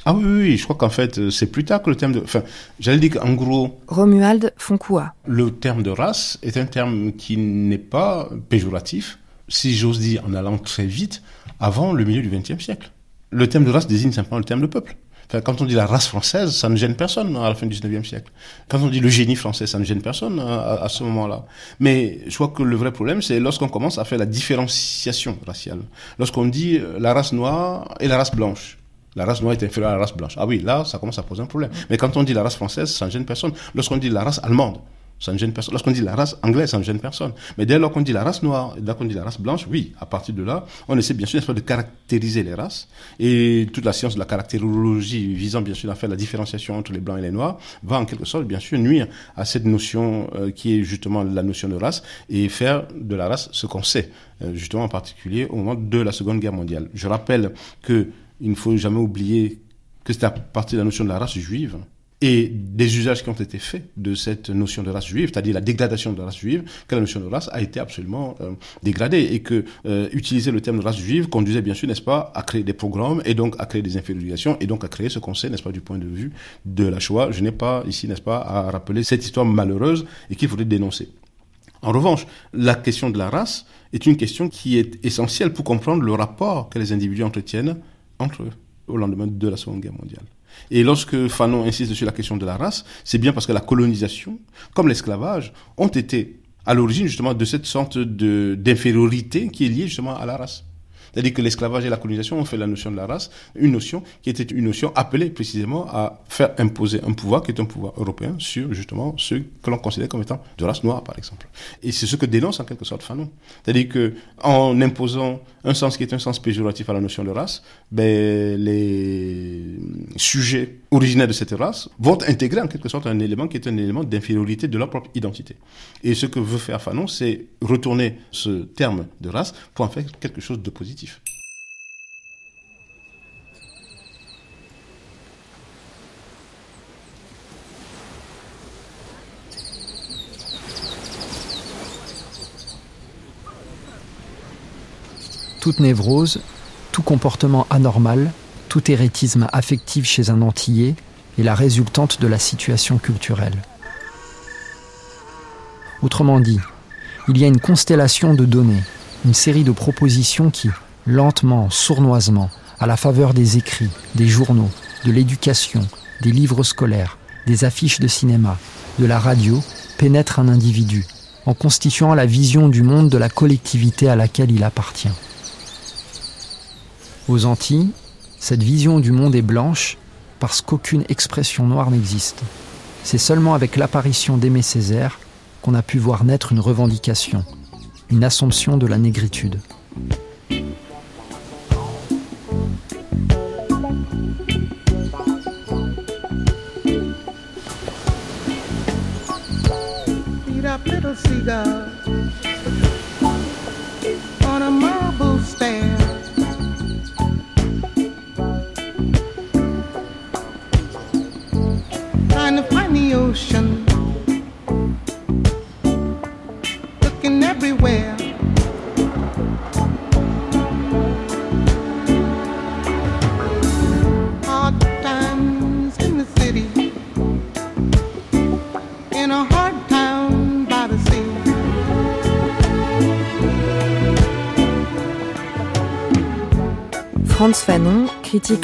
Ah oui, oui, je crois qu'en fait, c'est plus tard que le terme de... Enfin, j'allais dire qu'en gros... Romuald Foncoua. Le terme de race est un terme qui n'est pas péjoratif, si j'ose dire, en allant très vite, avant le milieu du XXe siècle. Le terme de race désigne simplement le terme de peuple. Quand on dit la race française, ça ne gêne personne à la fin du XIXe siècle. Quand on dit le génie français, ça ne gêne personne à, à ce moment-là. Mais je crois que le vrai problème, c'est lorsqu'on commence à faire la différenciation raciale. Lorsqu'on dit euh, la race noire et la race blanche. La race noire est inférieure à la race blanche. Ah oui, là, ça commence à poser un problème. Mais quand on dit la race française, ça ne gêne personne. Lorsqu'on dit la race allemande, ça ne gêne personne. Lorsqu'on dit la race anglaise, ça ne gêne personne. Mais dès lors qu'on dit la race noire, dès lors qu'on dit la race blanche, oui, à partir de là, on essaie bien sûr de caractériser les races. Et toute la science de la caractérologie visant bien sûr à faire la différenciation entre les blancs et les noirs va en quelque sorte bien sûr nuire à cette notion euh, qui est justement la notion de race et faire de la race ce qu'on sait, euh, justement en particulier au moment de la Seconde Guerre mondiale. Je rappelle que il ne faut jamais oublier que c'est à partir de la notion de la race juive et des usages qui ont été faits de cette notion de race juive, c'est-à-dire la dégradation de la race juive, que la notion de race a été absolument euh, dégradée et que euh, utiliser le terme de race juive conduisait bien sûr, n'est-ce pas, à créer des programmes et donc à créer des infériorisations et donc à créer ce qu'on sait, n'est-ce pas, du point de vue de la Shoah. Je n'ai pas ici, n'est-ce pas, à rappeler cette histoire malheureuse et qu'il faudrait dénoncer. En revanche, la question de la race est une question qui est essentielle pour comprendre le rapport que les individus entretiennent entre eux au lendemain de la Seconde Guerre mondiale. Et lorsque Fanon insiste sur la question de la race, c'est bien parce que la colonisation, comme l'esclavage, ont été à l'origine justement de cette sorte d'infériorité qui est liée justement à la race. C'est-à-dire que l'esclavage et la colonisation ont fait la notion de la race une notion qui était une notion appelée précisément à faire imposer un pouvoir qui est un pouvoir européen sur justement ceux que l'on considère comme étant de race noire, par exemple. Et c'est ce que dénonce en quelque sorte Fanon. C'est-à-dire que en imposant un sens qui est un sens péjoratif à la notion de race, ben, les sujets originaires de cette race vont intégrer en quelque sorte un élément qui est un élément d'infériorité de leur propre identité. Et ce que veut faire Fanon, c'est retourner ce terme de race pour en faire quelque chose de positif. Toute névrose, tout comportement anormal, tout hérétisme affectif chez un Antillais est la résultante de la situation culturelle. Autrement dit, il y a une constellation de données, une série de propositions qui, lentement, sournoisement, à la faveur des écrits, des journaux, de l'éducation, des livres scolaires, des affiches de cinéma, de la radio, pénètre un individu, en constituant la vision du monde de la collectivité à laquelle il appartient. Aux Antilles, cette vision du monde est blanche parce qu'aucune expression noire n'existe. C'est seulement avec l'apparition d'Aimé Césaire qu'on a pu voir naître une revendication, une assomption de la négritude.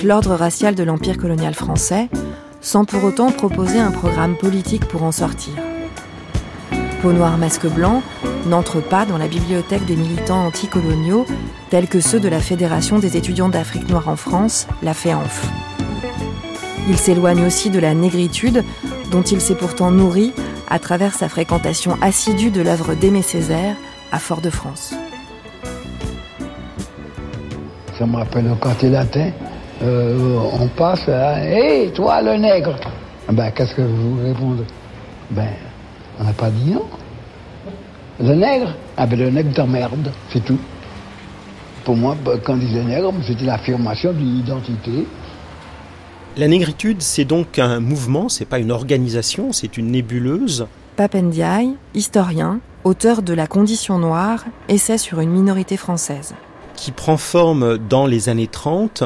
L'ordre racial de l'empire colonial français sans pour autant proposer un programme politique pour en sortir. Peau noire masque blanc n'entre pas dans la bibliothèque des militants anticoloniaux tels que ceux de la Fédération des étudiants d'Afrique noire en France, la FEANF. Il s'éloigne aussi de la négritude dont il s'est pourtant nourri à travers sa fréquentation assidue de l'œuvre d'Aimé Césaire à Fort-de-France. Ça me rappelle au quartier. Euh, on passe, hé, toi le nègre Ben, qu'est-ce que vous répondez? Ben, on n'a pas dit non. Le nègre? Ah ben, le nègre t'emmerde, c'est tout. Pour moi, ben, quand on disait nègre, c'était l'affirmation d'une identité. La négritude, c'est donc un mouvement, c'est pas une organisation, c'est une nébuleuse. Papendiaï, historien, auteur de La condition noire, essai sur une minorité française. qui prend forme dans les années 30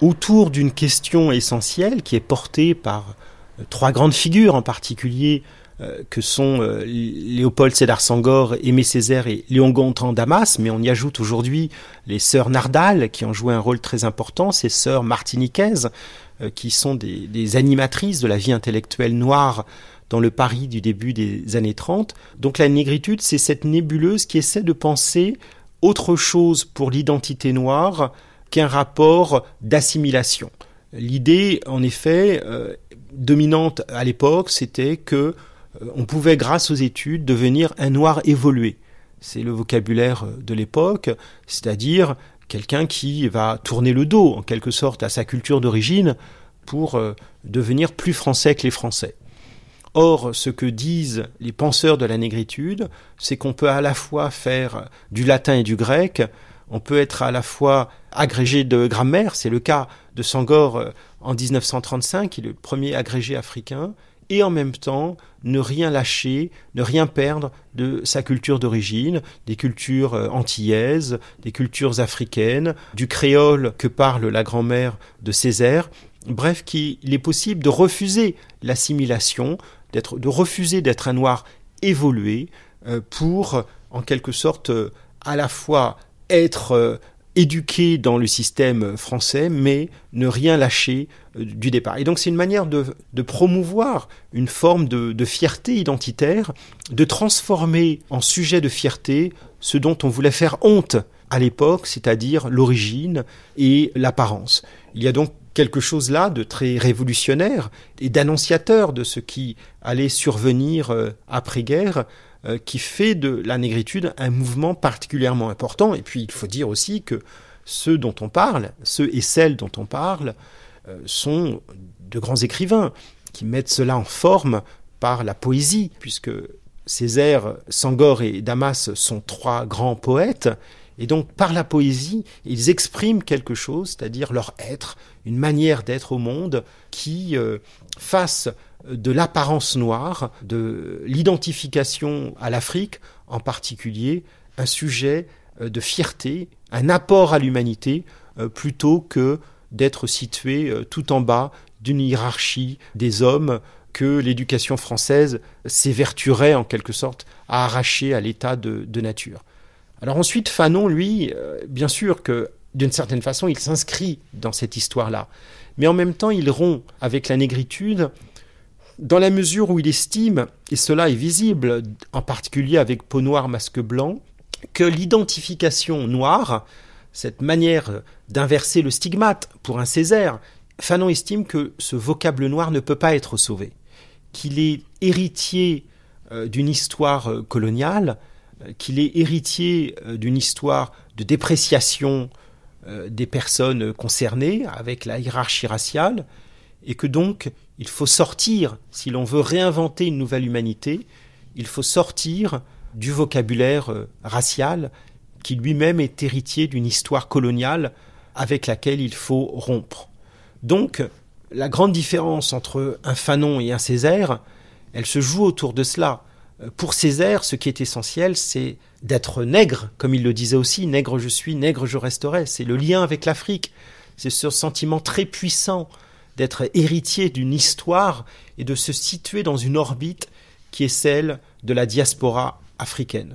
autour d'une question essentielle qui est portée par euh, trois grandes figures en particulier euh, que sont euh, Léopold Sédar Senghor, Aimé Césaire et Léon Gontran Damas, mais on y ajoute aujourd'hui les sœurs Nardal qui ont joué un rôle très important, ces sœurs martiniquaises qui sont des animatrices de la vie intellectuelle noire dans le Paris du début des années 30. Donc la négritude, c'est cette nébuleuse qui essaie de penser autre chose pour l'identité noire qu'un rapport d'assimilation. L'idée, en effet, euh, dominante à l'époque, c'était que euh, on pouvait, grâce aux études, devenir un noir évolué. C'est le vocabulaire de l'époque, c'est-à-dire quelqu'un qui va tourner le dos, en quelque sorte, à sa culture d'origine pour euh, devenir plus français que les Français. Or, ce que disent les penseurs de la négritude, c'est qu'on peut à la fois faire du latin et du grec, On peut être à la fois agrégé de grammaire, c'est le cas de Sangor euh, en 1935, qui est le premier agrégé africain, et en même temps ne rien lâcher, ne rien perdre de sa culture d'origine, des cultures euh, antillaises, des cultures africaines, du créole que parle la grand-mère de Césaire. Bref, qu'il est possible de refuser l'assimilation, de refuser d'être un noir évolué euh, pour, en quelque sorte, à la fois être éduqué dans le système français, mais ne rien lâcher euh, du départ. Et donc c'est une manière de, promouvoir une forme de, fierté identitaire, de transformer en sujet de fierté ce dont on voulait faire honte à l'époque, c'est-à-dire l'origine et l'apparence. Il y a donc quelque chose là de très révolutionnaire et d'annonciateur de ce qui allait survenir euh, après-guerre, euh, qui fait de la négritude un mouvement particulièrement important. Et puis il faut dire aussi que ceux dont on parle, ceux et celles dont on parle, euh, sont de grands écrivains qui mettent cela en forme par la poésie, puisque Césaire, Sangor et Damas sont trois grands poètes, et donc par la poésie, ils expriment quelque chose, c'est-à-dire leur être, une manière d'être au monde qui euh, fasse de l'apparence noire, de l'identification à l'Afrique en particulier, un sujet euh, de fierté, un apport à l'humanité, euh, plutôt que d'être situé euh, tout en bas d'une hiérarchie des hommes que l'éducation française s'évertuerait en quelque sorte à arracher à l'état de, nature. Alors ensuite, Fanon, lui, bien sûr que d'une certaine façon, il s'inscrit dans cette histoire-là, mais en même temps, il rompt avec la négritude dans la mesure où il estime, et cela est visible en particulier avec peau noire, masque blanc, que l'identification noire, cette manière d'inverser le stigmate pour un Césaire, Fanon estime que ce vocable noir ne peut pas être sauvé, qu'il est héritier euh, d'une histoire euh, coloniale, euh, qu'il est héritier d'une histoire de dépréciation des personnes concernées avec la hiérarchie raciale, et que donc il faut sortir, si l'on veut réinventer une nouvelle humanité, il faut sortir du vocabulaire euh, racial qui lui-même est héritier d'une histoire coloniale avec laquelle il faut rompre. Donc, la grande différence entre un Fanon et un Césaire, elle se joue autour de cela. Euh, pour Césaire, ce qui est essentiel, c'est d'être nègre, comme il le disait aussi, nègre je suis, nègre je resterai. C'est le lien avec l'Afrique. C'est ce sentiment très puissant d'être héritier d'une histoire et de se situer dans une orbite qui est celle de la diaspora africaine.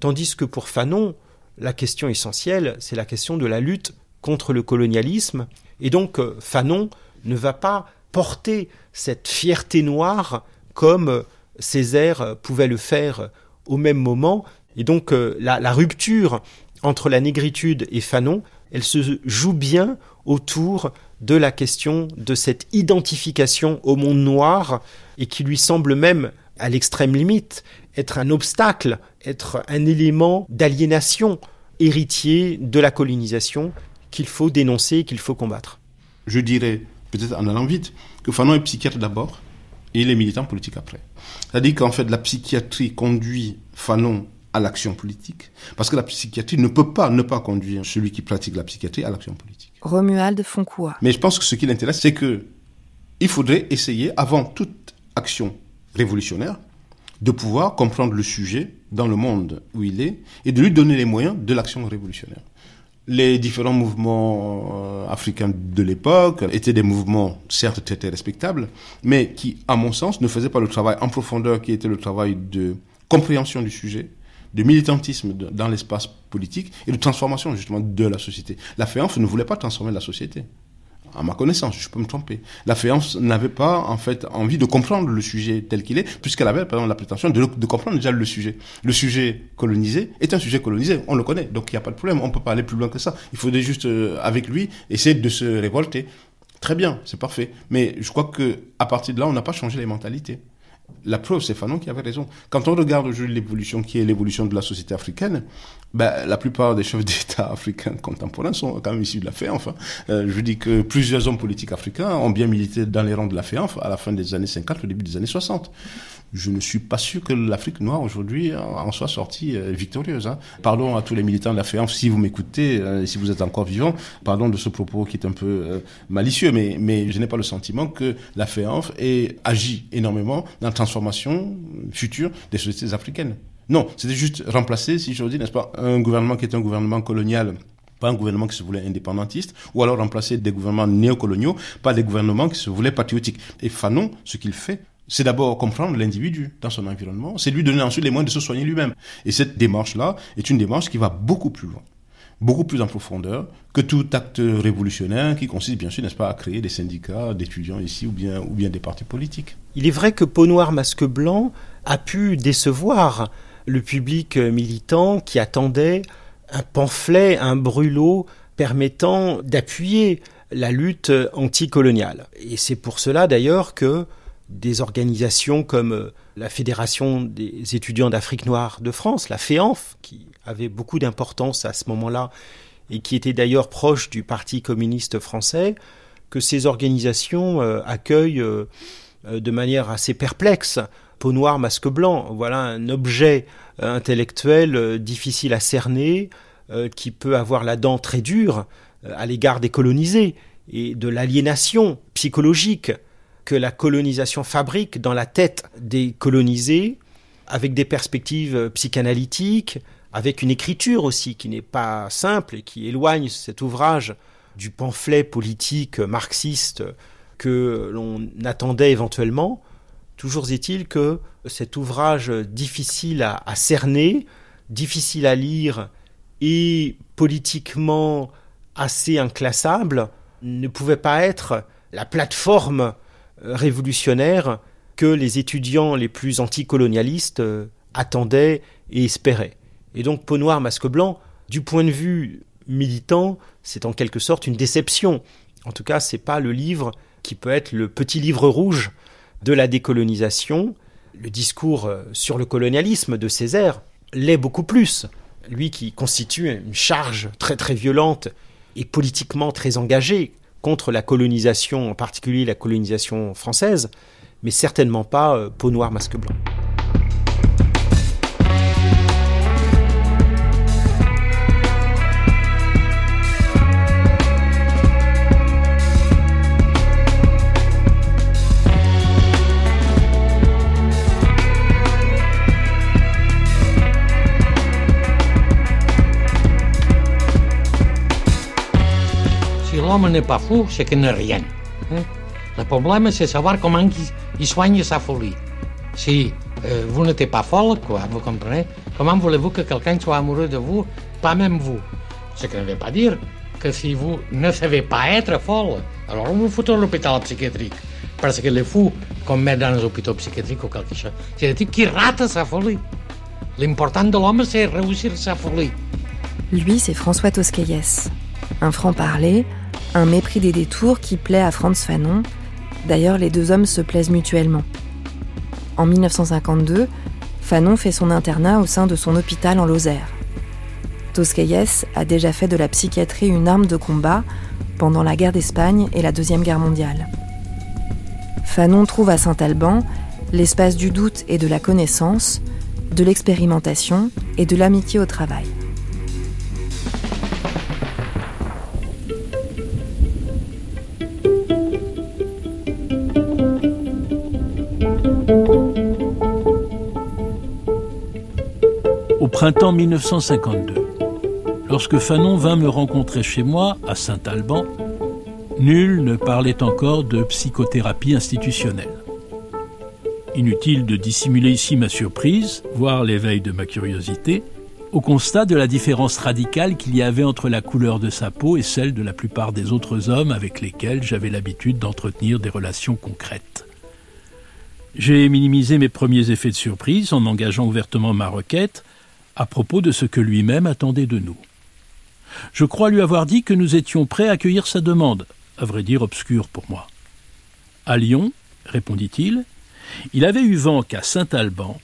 Tandis que pour Fanon, la question essentielle, c'est la question de la lutte contre le colonialisme. Et donc euh, Fanon ne va pas porter cette fierté noire comme Césaire pouvait le faire au même moment. Et donc euh, la, la rupture entre la négritude et Fanon, elle se joue bien autour de la question de cette identification au monde noir et qui lui semble même, à l'extrême limite, être un obstacle, être un élément d'aliénation héritier de la colonisation qu'il faut dénoncer, qu'il faut combattre. Je dirais, peut-être en allant vite, que Fanon est psychiatre d'abord et il est militant politique après. C'est-à-dire qu'en fait, la psychiatrie conduit Fanon à l'action politique, parce que la psychiatrie ne peut pas ne pas conduire celui qui pratique la psychiatrie à l'action politique. Romuald Foncoua. Mais je pense que ce qui l'intéresse, c'est que il faudrait essayer, avant toute action révolutionnaire, de pouvoir comprendre le sujet dans le monde où il est et de lui donner les moyens de l'action révolutionnaire. Les différents mouvements euh, africains de l'époque étaient des mouvements certes très, respectables, mais qui, à mon sens, ne faisaient pas le travail en profondeur qui était le travail de compréhension du sujet, de militantisme dans l'espace politique et de transformation justement de la société. La FEANF ne voulait pas transformer la société. À ma connaissance, je peux me tromper. La FEANF n'avait pas en fait envie de comprendre le sujet tel qu'il est, puisqu'elle avait par exemple la prétention de, comprendre déjà le sujet. Le sujet colonisé est un sujet colonisé, on le connaît, donc il n'y a pas de problème, on peut pas aller plus loin que ça. Il faudrait juste euh, avec lui essayer de se révolter. Très bien, c'est parfait. Mais je crois que à partir de là, on n'a pas changé les mentalités. La preuve, c'est Fanon qui avait raison. Quand on regarde aujourd'hui l'évolution qui est l'évolution de la société africaine, ben, la plupart des chefs d'État *laughs* africains contemporains sont quand même issus de la FEANF. Hein. Euh, je dis que plusieurs hommes politiques africains ont bien milité dans les rangs de la FEANF à la fin des années 50, au début des années 60 je ne suis pas sûr que l'Afrique noire aujourd'hui en soit sortie euh, victorieuse. Hein. Pardon à tous les militants de la FEANF, si vous m'écoutez, euh, si vous êtes encore vivant, pardon de ce propos qui est un peu euh, malicieux, mais, mais je n'ai pas le sentiment que la FEANF ait agi énormément dans la transformation future des sociétés africaines. Non, c'était juste remplacer, si je dis, n'est-ce pas, un gouvernement qui est un gouvernement colonial pas un gouvernement qui se voulait indépendantiste, ou alors remplacer des gouvernements néocoloniaux par des gouvernements qui se voulaient patriotiques. Et Fanon, ce qu'il fait, c'est d'abord comprendre l'individu dans son environnement, c'est lui donner ensuite les moyens de se soigner lui-même. Et cette démarche-là est une démarche qui va beaucoup plus loin, beaucoup plus en profondeur que tout acte révolutionnaire qui consiste bien sûr, n'est-ce pas, à créer des syndicats d'étudiants ici ou bien, ou bien des partis politiques. Il est vrai que Peau Noire Masque Blanc a pu décevoir le public militant qui attendait un pamphlet, un brûlot permettant d'appuyer la lutte anticoloniale. Et c'est pour cela d'ailleurs que des organisations comme euh, la Fédération des étudiants d'Afrique noire de France, la FEANF, qui avait beaucoup d'importance à ce moment-là et qui était d'ailleurs proche du Parti communiste français, que ces organisations euh, accueillent euh, de manière assez perplexe. Peau noire, masque blanc, voilà un objet intellectuel difficile à cerner, qui peut avoir la dent très dure à l'égard des colonisés et de l'aliénation psychologique que la colonisation fabrique dans la tête des colonisés, avec des perspectives psychanalytiques, avec une écriture aussi qui n'est pas simple et qui éloigne cet ouvrage du pamphlet politique marxiste que l'on attendait éventuellement. Toujours est-il que cet ouvrage difficile à, à, cerner, difficile à lire et politiquement assez inclassable ne pouvait pas être la plateforme révolutionnaire que les étudiants les plus anticolonialistes euh, attendaient et espéraient. Et donc Peau noire, masque blanc, du point de vue militant, c'est en quelque sorte une déception. En tout cas, c'est pas le livre qui peut être le petit livre rouge de la décolonisation. Le discours euh, sur le colonialisme de Césaire l'est beaucoup plus. Lui qui constitue une charge très très violente et politiquement très engagée contre la colonisation, en particulier la colonisation française, mais certainement pas euh, peau noire, masque blanc. L'homme n'est pas fou, c'est qu'il n'est rien. Hein? Le problème, c'est savoir comment il, soigne sa folie. Si euh, vous n'êtes pas folle, vous comprenez? Comment voulez-vous que quelqu'un soit amoureux de vous, pas même vous? Ce qui ne veut pas dire que si vous ne savez pas être folle, alors vous foutez à l'hôpital psychiatrique. Parce que les fous qu'on met dans les hôpitaux psychiatriques ou quelque chose, c'est-à-dire qui rate sa folie. L'important de l'homme, c'est réussir sa folie. Lui, c'est François Tosquelles, un franc-parler, un mépris des détours qui plaît à Franz Fanon. D'ailleurs, les deux hommes se plaisent mutuellement. En 1952, Fanon fait son internat au sein de son hôpital en Lozère. Tosquelles a déjà fait de la psychiatrie une arme de combat pendant la guerre d'Espagne et la Deuxième Guerre mondiale. Fanon trouve à Saint-Alban l'espace du doute et de la connaissance, de l'expérimentation et de l'amitié au travail. Printemps 1952. Lorsque Fanon vint me rencontrer chez moi, à Saint-Alban, nul ne parlait encore de psychothérapie institutionnelle. Inutile de dissimuler ici ma surprise, voire l'éveil de ma curiosité, au constat de la différence radicale qu'il y avait entre la couleur de sa peau et celle de la plupart des autres hommes avec lesquels j'avais l'habitude d'entretenir des relations concrètes. J'ai minimisé mes premiers effets de surprise en engageant ouvertement ma requête, à propos de ce que lui-même attendait de nous. Je crois lui avoir dit que nous étions prêts à accueillir sa demande, à vrai dire obscure pour moi. À Lyon, répondit-il, Il avait eu vent qu'à Saint-Alban,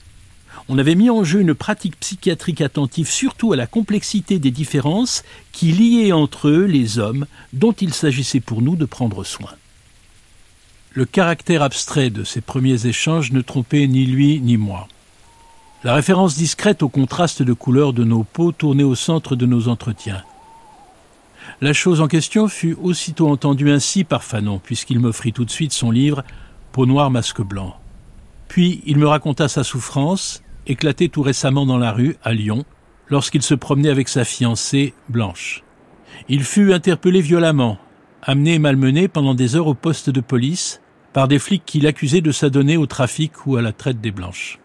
on avait mis en jeu une pratique psychiatrique attentive surtout à la complexité des différences qui liaient entre eux les hommes dont il s'agissait pour nous de prendre soin. Le caractère abstrait de ces premiers échanges ne trompait ni lui ni moi. La référence discrète au contraste de couleurs de nos peaux tournait au centre de nos entretiens. La chose en question fut aussitôt entendue ainsi par Fanon, puisqu'il m'offrit tout de suite son livre Peau noire, masque blanc. Puis il me raconta sa souffrance, éclatée tout récemment dans la rue, à Lyon, lorsqu'il se promenait avec sa fiancée, Blanche. Il fut interpellé violemment, amené et malmené pendant des heures au poste de police par des flics qui l'accusaient de s'adonner au trafic ou à la traite des Blanches.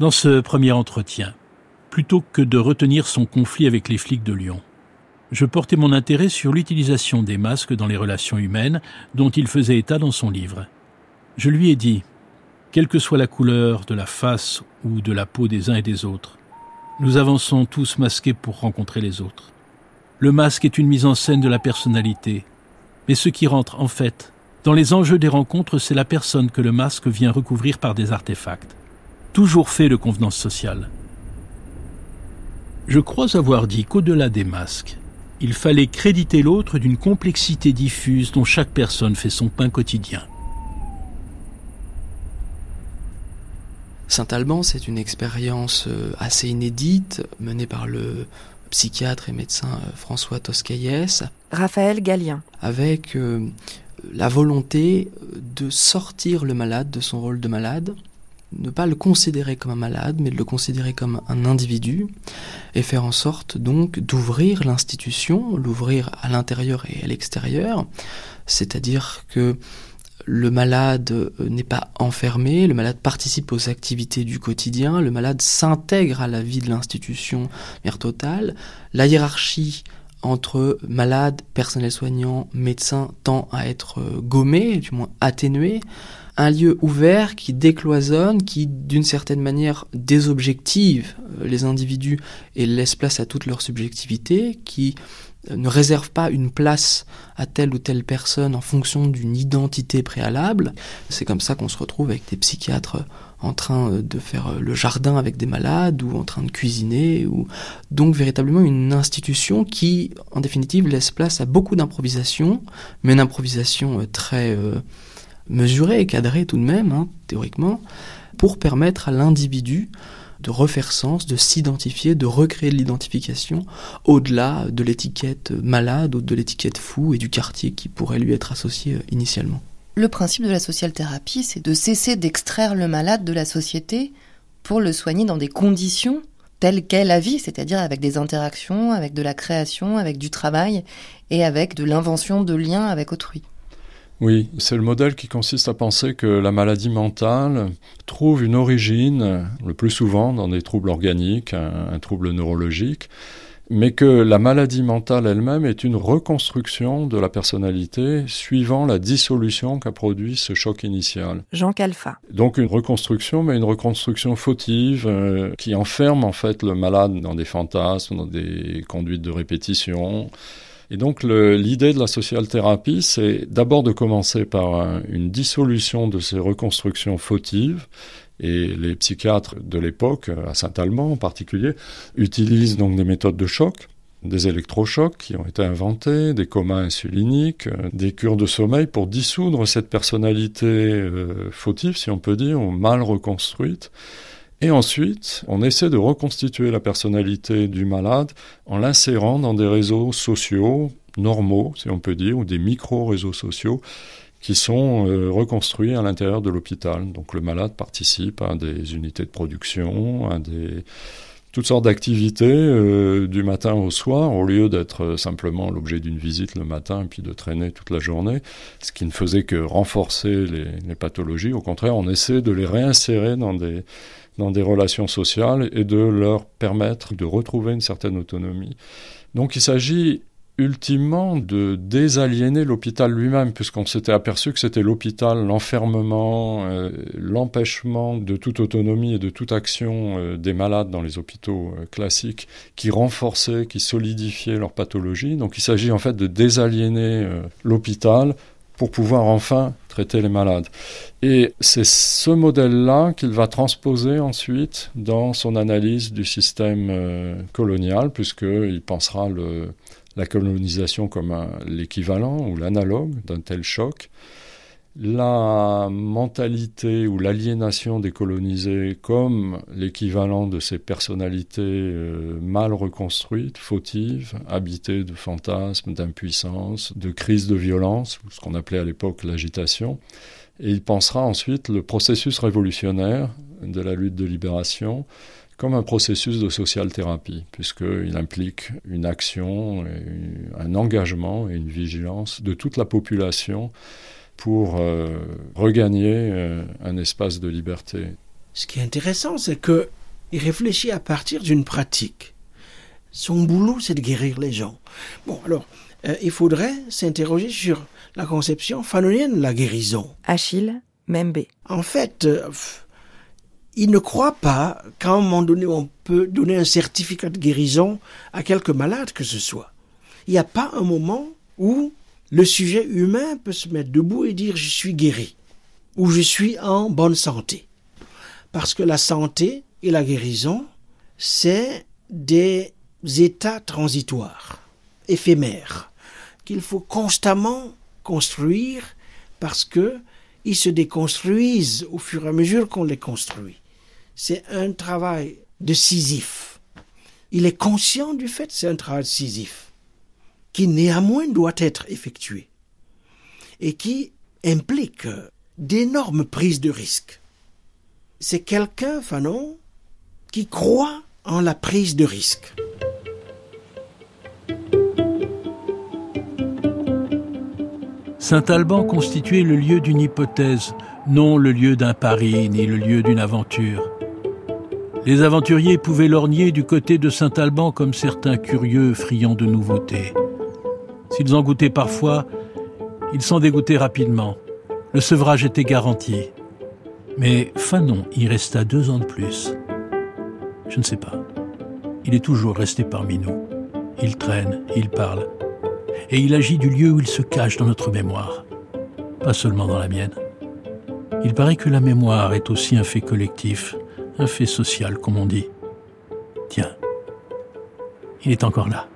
Dans ce premier entretien, plutôt que de retenir son conflit avec les flics de Lyon, je portais mon intérêt sur l'utilisation des masques dans les relations humaines dont il faisait état dans son livre. Je lui ai dit, quelle que soit la couleur de la face ou de la peau des uns et des autres, nous avançons tous masqués pour rencontrer les autres. Le masque est une mise en scène de la personnalité, mais ce qui rentre en fait dans les enjeux des rencontres, c'est la personne que le masque vient recouvrir par des artefacts, toujours faits de convenance sociale. Je crois avoir dit qu'au-delà des masques, il fallait créditer l'autre d'une complexité diffuse dont chaque personne fait son pain quotidien. Saint-Alban, c'est une expérience euh, assez inédite menée par le psychiatre et médecin euh, François Toscaïès. Raphaël Gallien. Avec euh, la volonté de sortir le malade de son rôle de malade, ne pas le considérer comme un malade, mais de le considérer comme un individu, et faire en sorte donc d'ouvrir l'institution, l'ouvrir à l'intérieur et à l'extérieur, c'est-à-dire que le malade euh, n'est pas enfermé, le malade participe aux activités du quotidien, le malade s'intègre à la vie de l'institution de totale, la hiérarchie entre malade, personnel soignant, médecin tend à être euh, gommée, du moins atténuée, un lieu ouvert qui décloisonne, qui d'une certaine manière désobjective euh, les individus et laisse place à toute leur subjectivité, qui euh, ne réserve pas une place à telle ou telle personne en fonction d'une identité préalable. C'est comme ça qu'on se retrouve avec des psychiatres en train euh, de faire le jardin avec des malades ou en train de cuisiner ou donc véritablement une institution qui en définitive laisse place à beaucoup d'improvisation mais une improvisation très mesuré et cadré tout de même, hein, théoriquement, pour permettre à l'individu de refaire sens, de s'identifier, de recréer l'identification au-delà de l'étiquette malade ou de l'étiquette fou et du quartier qui pourrait lui être associé euh, initialement. Le principe de la social thérapie, c'est de cesser d'extraire le malade de la société pour le soigner dans des conditions telles qu'est la vie, c'est-à-dire avec des interactions, avec de la création, avec du travail et avec de l'invention de liens avec autrui. Oui, c'est le modèle qui consiste à penser que la maladie mentale trouve une origine, le plus souvent dans des troubles organiques, un, trouble neurologique, mais que la maladie mentale elle-même est une reconstruction de la personnalité suivant la dissolution qu'a produit ce choc initial. Jean Calfa. Donc une reconstruction, mais une reconstruction fautive euh, qui enferme en fait le malade dans des fantasmes, dans des conduites de répétition et donc l'idée de la social thérapie, c'est d'abord de commencer par une dissolution de ces reconstructions fautives. Et les psychiatres de l'époque, à Saint-Allemand en particulier, utilisent donc des méthodes de choc, des électrochocs qui ont été inventés, des comas insuliniques, des cures de sommeil pour dissoudre cette personnalité euh, fautive, si on peut dire, ou mal reconstruite. Et ensuite, on essaie de reconstituer la personnalité du malade en l'insérant dans des réseaux sociaux normaux, si on peut dire, ou des micro-réseaux sociaux qui sont euh, reconstruits à l'intérieur de l'hôpital. Donc le malade participe à des unités de production, à des toutes sortes d'activités euh, du matin au soir, au lieu d'être simplement l'objet d'une visite le matin et puis de traîner toute la journée, ce qui ne faisait que renforcer les pathologies. Au contraire, on essaie de les réinsérer dans des dans des relations sociales et de leur permettre de retrouver une certaine autonomie. Donc il s'agit ultimement de désaliéner l'hôpital lui-même, puisqu'on s'était aperçu que c'était l'hôpital, l'enfermement, euh, l'empêchement de toute autonomie et de toute action euh, des malades dans les hôpitaux euh, classiques qui renforçait, qui solidifiait leur pathologie. Donc il s'agit en fait de désaliéner l'hôpital pour pouvoir enfin traiter les malades. Et c'est ce modèle-là qu'il va transposer ensuite dans son analyse du système euh, colonial, puisqu'il pensera la colonisation comme l'équivalent ou l'analogue d'un tel choc la mentalité ou l'aliénation des colonisés comme l'équivalent de ces personnalités euh, mal reconstruites, fautives, habitées de fantasmes, d'impuissance, de crises de violence, ce qu'on appelait à l'époque l'agitation. Et il pensera ensuite le processus révolutionnaire de la lutte de libération comme un processus de social thérapie, puisqu'il implique une action, un engagement et une vigilance de toute la population pour euh, regagner euh, un espace de liberté. Ce qui est intéressant, c'est qu'il réfléchit à partir d'une pratique. Son boulot, c'est de guérir les gens. Bon, alors, euh, il faudrait s'interroger sur la conception fanonienne de la guérison. Achille Membe. En fait, il ne croit pas qu'à un moment donné, on peut donner un certificat de guérison à quelque malade que ce soit. Il n'y a pas un moment où le sujet humain peut se mettre debout et dire je suis guéri ou je suis en bonne santé. Parce que la santé et la guérison, c'est des états transitoires, éphémères, qu'il faut constamment construire parce que ils se déconstruisent au fur et à mesure qu'on les construit. C'est un travail de Sisyphe. Il est conscient du fait que c'est un travail de Sisyphe qui néanmoins doit être effectué et qui implique d'énormes prises de risques. C'est quelqu'un, Fanon, qui croit en la prise de risque. Saint-Alban constituait le lieu d'une hypothèse, non le lieu d'un pari ni le lieu d'une aventure. Les aventuriers pouvaient lorgner du côté de Saint-Alban comme certains curieux friands de nouveautés. S'ils en goûtaient parfois, ils s'en dégoûtaient rapidement. Le sevrage était garanti. Mais Fanon y resta deux ans de plus. Je ne sais pas. Il est toujours resté parmi nous. Il traîne, il parle. Et il agit du lieu où il se cache dans notre mémoire. Pas seulement dans la mienne. Il paraît que la mémoire est aussi un fait collectif, un fait social, comme on dit. Tiens, il est encore là.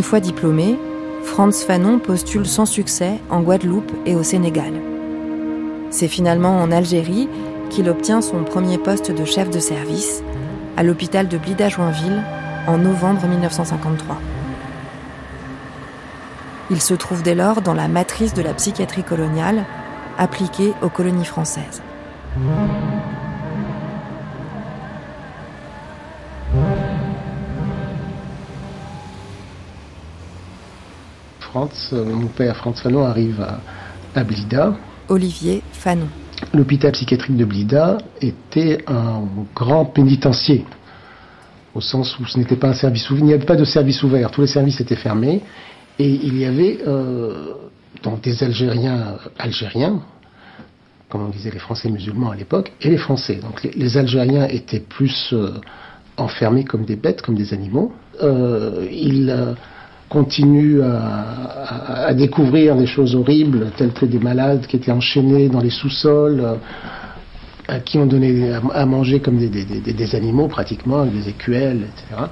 Une fois diplômé, Franz Fanon postule sans succès en Guadeloupe et au Sénégal. C'est finalement en Algérie qu'il obtient son premier poste de chef de service à l'hôpital de Blida-Joinville en novembre 1953. Il se trouve dès lors dans la matrice de la psychiatrie coloniale appliquée aux colonies françaises. Euh, mon père Franz Fanon arrive à, Blida. Olivier Fanon. L'hôpital psychiatrique de Blida était un grand pénitencier, au sens où ce n'était pas un service ouvert, il n'y avait pas de service ouvert, tous les services étaient fermés, et il y avait euh, donc des Algériens algériens, comme on disait les Français musulmans à l'époque, et les Français. Donc les, Algériens étaient plus euh, enfermés comme des bêtes, comme des animaux. ils continue à, découvrir des choses horribles, telles que des malades qui étaient enchaînés dans les sous-sols, euh, à qui on donnait à, manger comme des, animaux pratiquement, avec des écuelles, etc.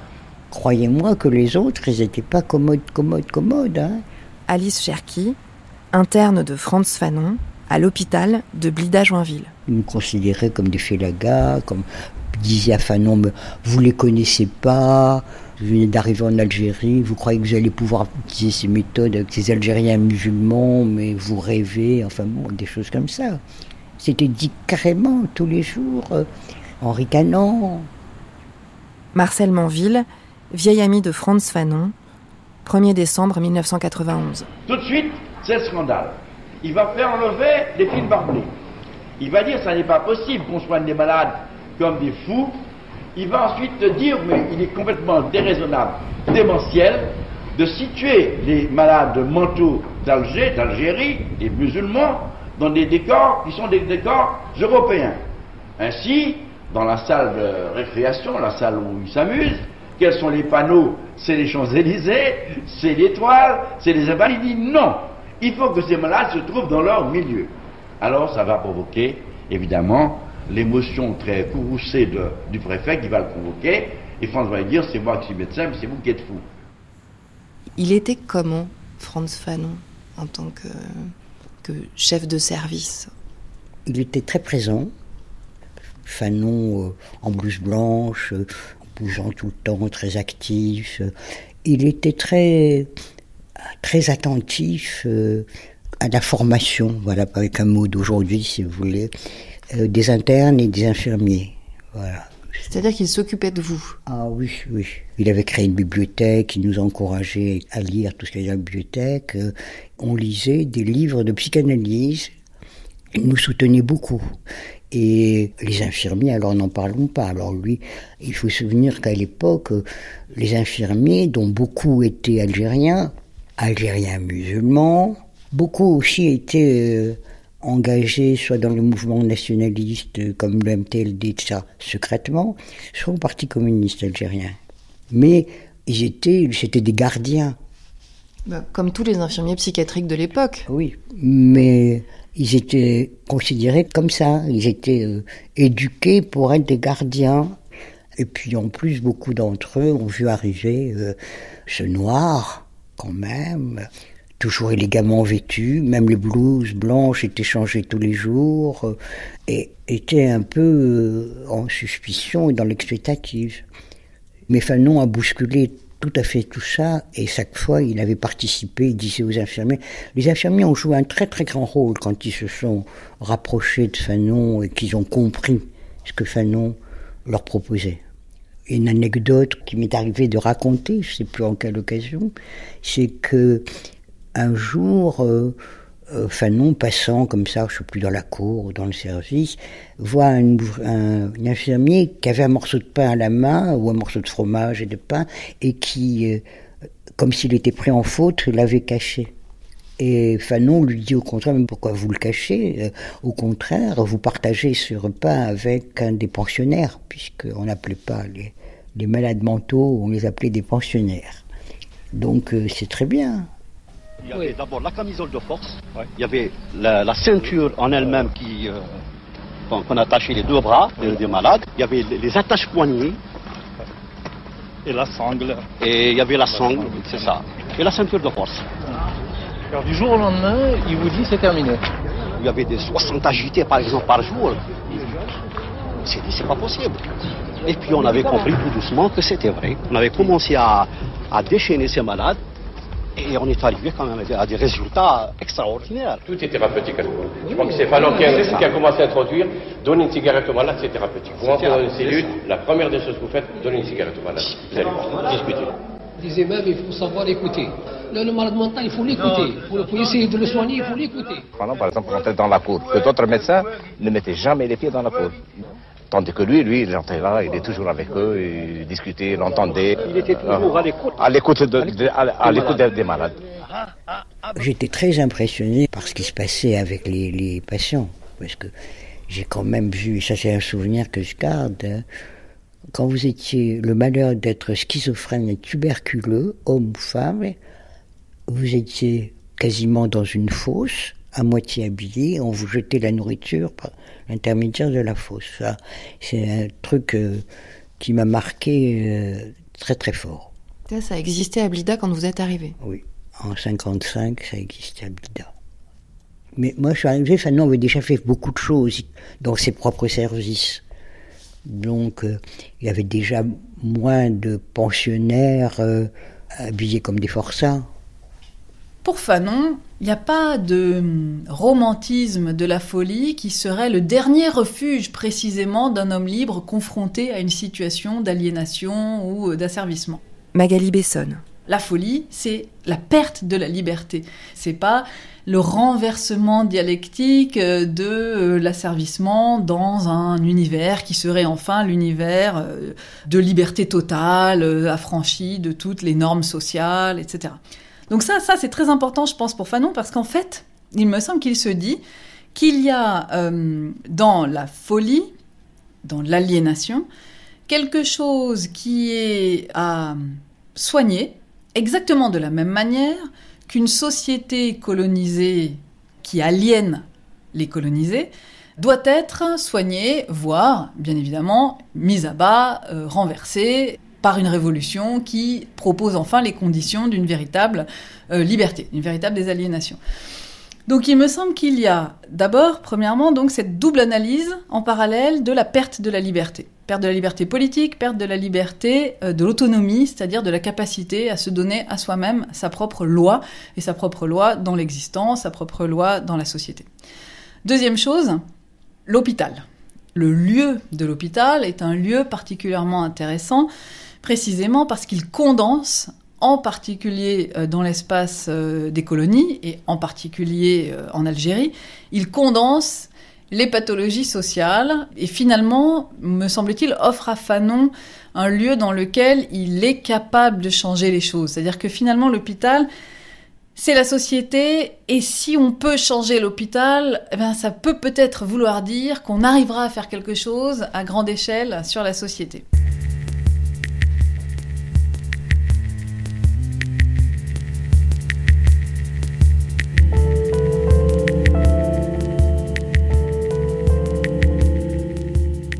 Croyez-moi que les autres, ils n'étaient pas commodes, commodes, commodes. Hein. Alice Cherki, interne de Franz Fanon, à l'hôpital de Blida-Joinville. Ils nous considéraient comme des félagas, comme disait à Fanon, vous les connaissez pas, venez d'arriver en Algérie, vous croyez que vous allez pouvoir utiliser ces méthodes avec ces Algériens musulmans, mais vous rêvez, enfin bon, des choses comme ça. C'était dit carrément tous les jours, euh, en ricanant. Marcel Manville, vieil ami de Franz Fanon, 1er décembre 1991. Tout de suite, c'est le scandale. Il va faire enlever les fils barbelés. Il va dire ça n'est pas possible qu'on soigne des malades comme des fous il va ensuite te dire, mais il est complètement déraisonnable, démentiel, de situer les malades mentaux d'Alger, d'Algérie, les musulmans, dans des décors qui sont des décors européens. Ainsi, dans la salle de récréation, la salle où ils s'amusent, quels sont les panneaux? C'est les Champs-Élysées, c'est l'étoile, c'est les invalides. Il dit non, il faut que ces malades se trouvent dans leur milieu. Alors ça va provoquer, évidemment, l'émotion très courroucée de, du préfet qui va le convoquer. Et Franz va lui dire c'est moi qui suis médecin, mais c'est vous qui êtes fou. Il était comment, Franz Fanon, en tant que, que chef de service? Il était très présent. Fanon euh, en blouse blanche, euh, bougeant tout le temps, très actif. Il était très, très attentif euh, à la formation, voilà, avec un mot d'aujourd'hui, si vous voulez, euh, des internes et des infirmiers. Voilà. C'est-à-dire qu'il s'occupait de vous Ah oui, oui. Il avait créé une bibliothèque, il nous encourageait à lire tout ce qu'il y avait dans la bibliothèque. Euh, On lisait des livres de psychanalyse. Il nous soutenait beaucoup. Et les infirmiers, alors n'en parlons pas. Alors lui, il faut se souvenir qu'à l'époque, les infirmiers, dont beaucoup étaient algériens, algériens musulmans, beaucoup aussi étaient euh, engagés soit dans le mouvement nationaliste euh, comme le MTLD, de ça, secrètement, soit au Parti communiste algérien. Mais ils étaient, c'était des gardiens. Bah, Comme tous les infirmiers psychiatriques de l'époque. Oui, mais ils étaient considérés comme ça. Ils étaient euh, éduqués pour être des gardiens. Et puis en plus, beaucoup d'entre eux ont vu arriver euh, ce noir, quand même, toujours élégamment vêtu. Même les blouses blanches étaient changées tous les jours euh, et étaient un peu euh, en suspicion et dans l'expectative. Mais Fanon a bousculé tout à fait tout ça, et chaque fois il avait participé, il disait aux infirmiers. Les infirmiers ont joué un très très grand rôle quand ils se sont rapprochés de Fanon et qu'ils ont compris ce que Fanon leur proposait. Une anecdote qui m'est arrivé de raconter, je ne sais plus en quelle occasion, c'est que un jour, euh, euh, Fanon, passant comme ça, je ne sais plus dans la cour ou dans le service, voit un, infirmier qui avait un morceau de pain à la main, ou un morceau de fromage et de pain, et qui, euh, comme s'il était pris en faute, l'avait caché. Et Fanon lui dit au contraire, mais pourquoi vous le cachez? Au contraire, vous partagez ce repas avec un des pensionnaires, puisqu'on n'appelait pas les, les, malades mentaux, on les appelait des pensionnaires. Donc c'est très bien. Il y avait oui. d'abord la camisole de force, ouais. il y avait la, la ceinture en elle-même qui euh, qu'on attachait les deux bras des, des, malades, il y avait les, les attaches poignets. Et la sangle. Et il y avait la sangle, c'est ça. Et la ceinture de force. Alors du jour au lendemain, il vous dit c'est terminé. Il y avait des 60 agités par exemple par jour. C'est dit c'est pas possible. Et puis on avait compris tout doucement que c'était vrai. On avait commencé à, à déchaîner ces malades et on est arrivé quand même à des résultats extraordinaires. Tout est thérapeutique à ce moment. Je crois que c'est Fanon qui, a, qui a commencé à introduire donner une cigarette au malade, c'est thérapeutique. Vous rentrez dans une cellule, la première des choses que vous faites, donner une cigarette au malade. Vous allez voir, discuter. disait même il faut savoir l'écouter. Là, le malade mental, il faut l'écouter. Pour, pour, essayer de le soigner, il faut l'écouter. Pendant, par exemple, rentrer dans la cour, que d'autres médecins ne mettaient jamais les pieds dans la cour. Tandis que lui, lui, il entrait là, il est toujours avec eux, il discutait, il entendait. Il était toujours à l'écoute. À l'écoute de, de, à l'écoute des, des malades. J'étais très impressionné par ce qui se passait avec les, les patients, parce que j'ai quand même vu, et ça c'est un souvenir que je garde, hein, quand vous étiez le malheur d'être schizophrène et tuberculeux, homme ou femme, vous étiez quasiment dans une fosse, à moitié habillé, on vous jetait la nourriture par l'intermédiaire de la fosse. Ça, c'est un truc euh, qui m'a marqué euh, très très fort. Ça, ça existait à Blida quand vous êtes arrivé Oui, en 55, ça existait à Blida. Mais moi, je suis arrivé, Fanon avait déjà fait beaucoup de choses dans ses propres services. Donc, euh, il y avait déjà moins de pensionnaires euh, habillés comme des forçats. Pour Fanon, il n'y a pas de romantisme de la folie qui serait le dernier refuge précisément d'un homme libre confronté à une situation d'aliénation ou d'asservissement. Magali Besson. La folie, c'est la perte de la liberté. C'est pas le renversement dialectique euh, de euh, l'asservissement dans un univers qui serait enfin l'univers euh, de liberté totale, affranchi de toutes les normes sociales, etc. Donc ça, c'est très important, je pense, pour Fanon, parce qu'en fait, il me semble qu'il se dit qu'il y a dans la folie, dans l'aliénation, quelque chose qui est à soigner, exactement de la même manière qu'une société colonisée qui aliène les colonisés doit être soignée, voire, bien évidemment, mise à bas, euh, renversée par une révolution qui propose enfin les conditions d'une véritable euh, liberté, d'une véritable désaliénation. Donc il me semble qu'il y a d'abord, premièrement, donc cette double analyse en parallèle de la perte de la liberté. Perte de la liberté politique, perte de la liberté euh, de l'autonomie, c'est-à-dire de la capacité à se donner à soi-même sa propre loi, et sa propre loi dans l'existence, sa propre loi dans la société. Deuxième chose, l'hôpital. Le lieu de l'hôpital est un lieu particulièrement intéressant, précisément parce qu'il condense en particulier euh, dans l'espace euh, des colonies et en particulier en Algérie, il condense les pathologies sociales et finalement, me semble-t-il, offre à Fanon un lieu dans lequel il est capable de changer les choses. C'est-à-dire que finalement, l'hôpital, c'est la société et si on peut changer l'hôpital, eh ben, ça peut peut-être vouloir dire qu'on arrivera à faire quelque chose à grande échelle sur la société.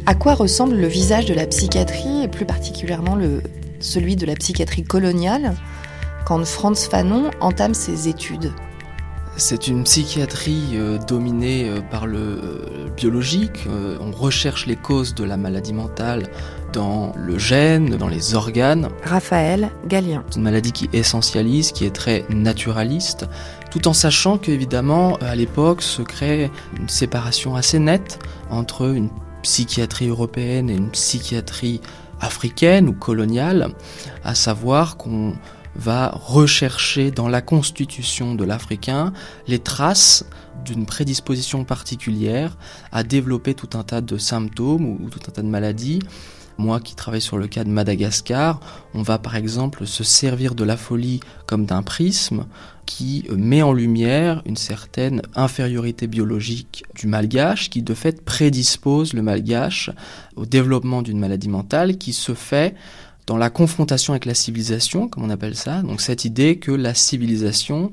À quoi ressemble le visage de la psychiatrie, et plus particulièrement le, celui de la psychiatrie coloniale, quand Franz Fanon entame ses études? C'est une psychiatrie euh, dominée euh, par le euh, biologique. on recherche les causes de la maladie mentale dans le gène, dans les organes. Raphaël Gallien. C'est une maladie qui essentialise, qui est très naturaliste, tout en sachant qu'évidemment, à l'époque, se crée une séparation assez nette entre une psychiatrie européenne et une psychiatrie africaine ou coloniale, à savoir qu'on va rechercher dans la constitution de l'Africain les traces d'une prédisposition particulière à développer tout un tas de symptômes ou tout un tas de maladies moi qui travaille sur le cas de Madagascar, on va par exemple se servir de la folie comme d'un prisme qui met en lumière une certaine infériorité biologique du malgache qui de fait prédispose le malgache au développement d'une maladie mentale qui se fait dans la confrontation avec la civilisation, comme on appelle ça, donc cette idée que la civilisation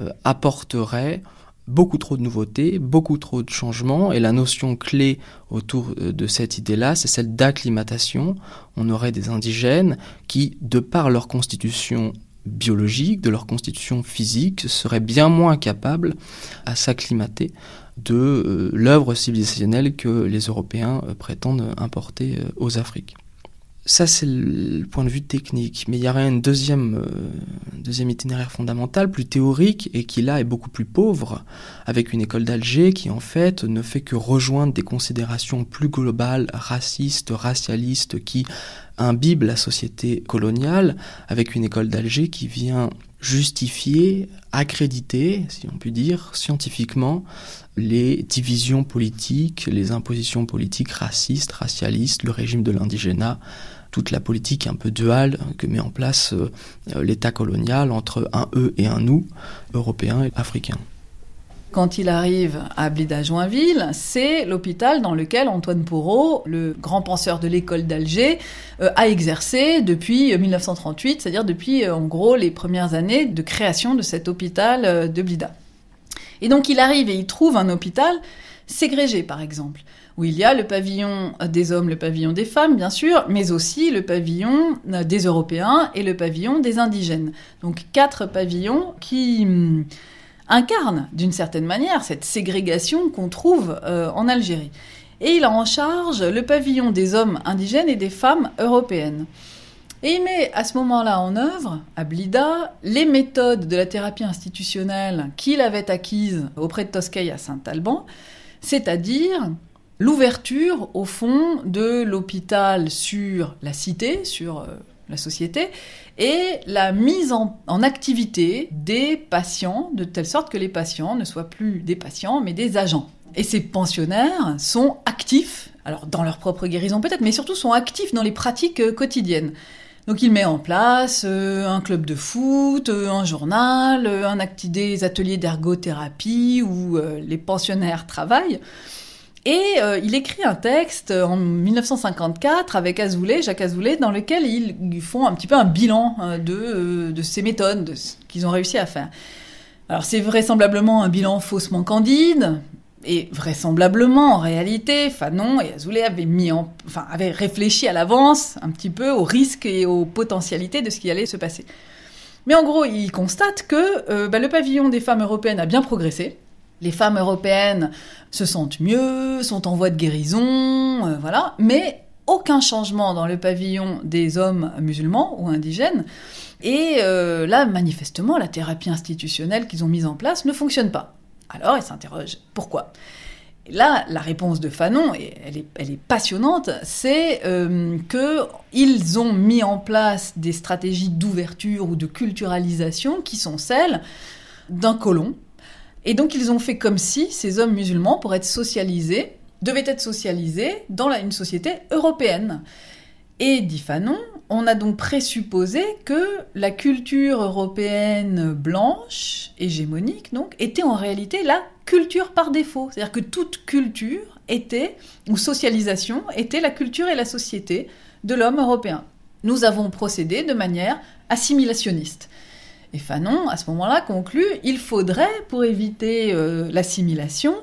euh, apporterait beaucoup trop de nouveautés, beaucoup trop de changements, et la notion clé autour euh, de cette idée-là, c'est celle d'acclimatation. On aurait des indigènes qui, de par leur constitution biologique, de leur constitution physique, seraient bien moins capables à s'acclimater de euh, l'œuvre civilisationnelle que les Européens euh, prétendent importer aux Afriques. Ça, c'est le point de vue technique. Mais il y aurait un deuxième, euh, deuxième itinéraire fondamental, plus théorique, et qui là est beaucoup plus pauvre, avec une école d'Alger qui en fait ne fait que rejoindre des considérations plus globales, racistes, racialistes, qui imbibent la société coloniale, avec une école d'Alger qui vient justifier, accréditer, si on peut dire, scientifiquement, les divisions politiques, les impositions politiques racistes, racialistes, le régime de l'indigénat, toute la politique un peu duale que met en place euh, l'État colonial entre un eux et un nous, européens et africains. Quand il arrive à Blida-Joinville, c'est l'hôpital dans lequel Antoine Porot, le grand penseur de l'école d'Alger, euh, a exercé depuis 1938, c'est-à-dire depuis euh, en gros les premières années de création de cet hôpital de Blida. Et donc il arrive et il trouve un hôpital ségrégé, par exemple où il y a le pavillon des hommes, le pavillon des femmes, bien sûr, mais aussi le pavillon euh, des Européens et le pavillon des indigènes. Donc quatre pavillons qui hum, incarnent d'une certaine manière cette ségrégation qu'on trouve euh, en Algérie. Et il a en charge le pavillon des hommes indigènes et des femmes européennes. Et il met à ce moment-là en œuvre, à Blida, les méthodes de la thérapie institutionnelle qu'il avait acquises auprès de Toscaï à Saint-Alban, c'est-à-dire l'ouverture, au fond, de l'hôpital sur la cité, sur euh, la société, et la mise en, activité des patients, de telle sorte que les patients ne soient plus des patients, mais des agents. Et ces pensionnaires sont actifs, alors dans leur propre guérison peut-être, mais surtout sont actifs dans les pratiques euh, quotidiennes. Donc il met en place euh, un club de foot, un journal, un acti des ateliers d'ergothérapie où les pensionnaires travaillent. Et euh, il écrit un texte en 1954 avec Azoulay, Jacques Azoulay, dans lequel ils, font un petit peu un bilan euh, de, euh, de ces méthodes, de ce qu'ils ont réussi à faire. Alors c'est vraisemblablement un bilan faussement candide, et vraisemblablement, en réalité, Fanon et Azoulay avaient, mis en, enfin, réfléchi à l'avance un petit peu aux risques et aux potentialités de ce qui allait se passer. Mais en gros, ils constatent que euh, bah, le pavillon des femmes européennes a bien progressé. Les femmes européennes se sentent mieux, sont en voie de guérison, euh, voilà. Mais aucun changement dans le pavillon des hommes musulmans ou indigènes. Et euh, là, manifestement, la thérapie institutionnelle qu'ils ont mise en place ne fonctionne pas. Alors, ils s'interrogent pourquoi? Là, la réponse de Fanon, et elle est, elle est passionnante, c'est euh, qu'ils ont mis en place des stratégies d'ouverture ou de culturalisation qui sont celles d'un colon. Et donc, ils ont fait comme si ces hommes musulmans, pour être socialisés, devaient être socialisés dans une société européenne. Et dit Fanon, on a donc présupposé que la culture européenne blanche, hégémonique donc, était en réalité la culture par défaut. C'est-à-dire que toute culture était, ou socialisation, était la culture et la société de l'homme européen. Nous avons procédé de manière assimilationniste. Et Fanon, à ce moment-là, conclut, il faudrait, pour éviter euh, l'assimilation,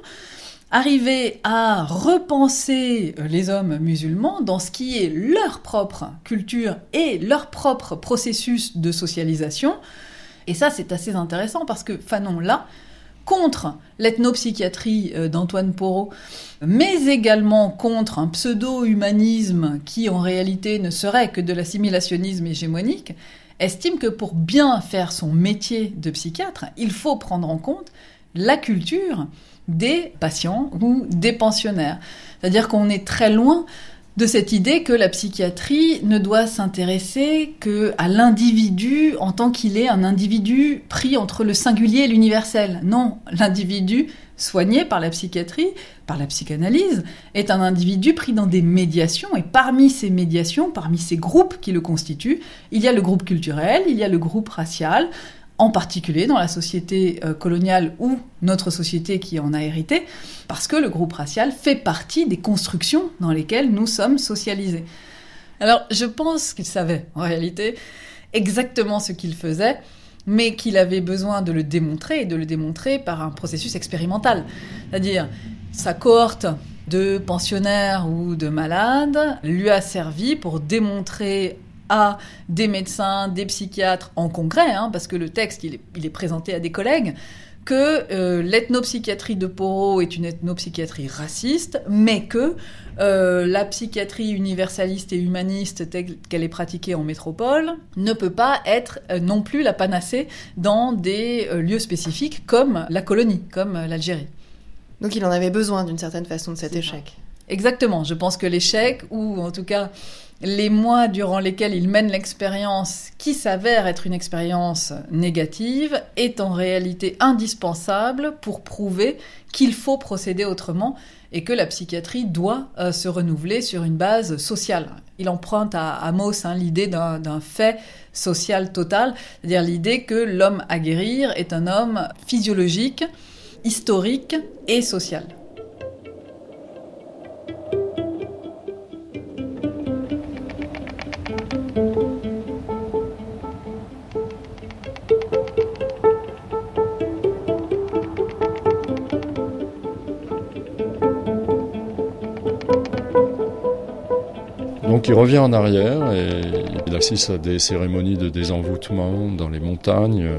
arriver à repenser les hommes musulmans dans ce qui est leur propre culture et leur propre processus de socialisation. Et ça, c'est assez intéressant parce que Fanon, là, contre l'ethnopsychiatrie d'Antoine Porot, mais également contre un pseudo-humanisme qui en réalité ne serait que de l'assimilationnisme hégémonique, estime que pour bien faire son métier de psychiatre, il faut prendre en compte la culture des patients ou des pensionnaires. C'est-à-dire qu'on est très loin de cette idée que la psychiatrie ne doit s'intéresser que à l'individu en tant qu'il est un individu pris entre le singulier et l'universel. Non, l'individu soigné par la psychiatrie, par la psychanalyse, est un individu pris dans des médiations et parmi ces médiations, parmi ces groupes qui le constituent, il y a le groupe culturel, il y a le groupe racial, en particulier dans la société euh, coloniale ou notre société qui en a hérité, parce que le groupe racial fait partie des constructions dans lesquelles nous sommes socialisés. Alors je pense qu'il savait en réalité exactement ce qu'il faisait, mais qu'il avait besoin de le démontrer et de le démontrer par un processus expérimental. C'est-à-dire, sa cohorte de pensionnaires ou de malades lui a servi pour démontrer à des médecins, des psychiatres en congrès, hein, parce que le texte il est, présenté à des collègues, que euh, l'ethnopsychiatrie de Porot est une ethnopsychiatrie raciste, mais que euh, la psychiatrie universaliste et humaniste telle qu'elle est pratiquée en métropole ne peut pas être euh, non plus la panacée dans des euh, lieux spécifiques comme la colonie, comme l'Algérie. Donc il en avait besoin d'une certaine façon de cet échec. Exactement, je pense que l'échec, ou en tout cas les mois durant lesquels il mène l'expérience, qui s'avère être une expérience négative, est en réalité indispensable pour prouver qu'il faut procéder autrement et que la psychiatrie doit euh, se renouveler sur une base sociale. Il emprunte à Amos hein, l'idée d'un fait social total, c'est-à-dire l'idée que l'homme à guérir est un homme physiologique, historique et social. Donc il revient en arrière et il assiste à des cérémonies de désenvoûtement dans les montagnes.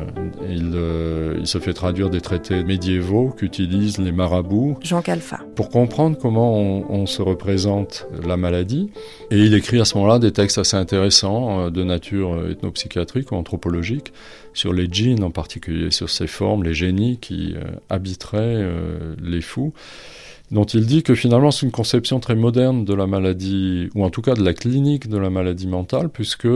Il, euh, il se fait traduire des traités médiévaux qu'utilisent les marabouts. Jean Calfa. Pour comprendre comment on, on, se représente la maladie. Et il écrit à ce moment-là des textes assez intéressants euh, de nature ethnopsychiatrique ou anthropologique sur les djinns en particulier, sur ces formes, les génies qui euh, habiteraient euh, les fous. Dont il dit que finalement c'est une conception très moderne de la maladie, ou en tout cas de la clinique de la maladie mentale, puisque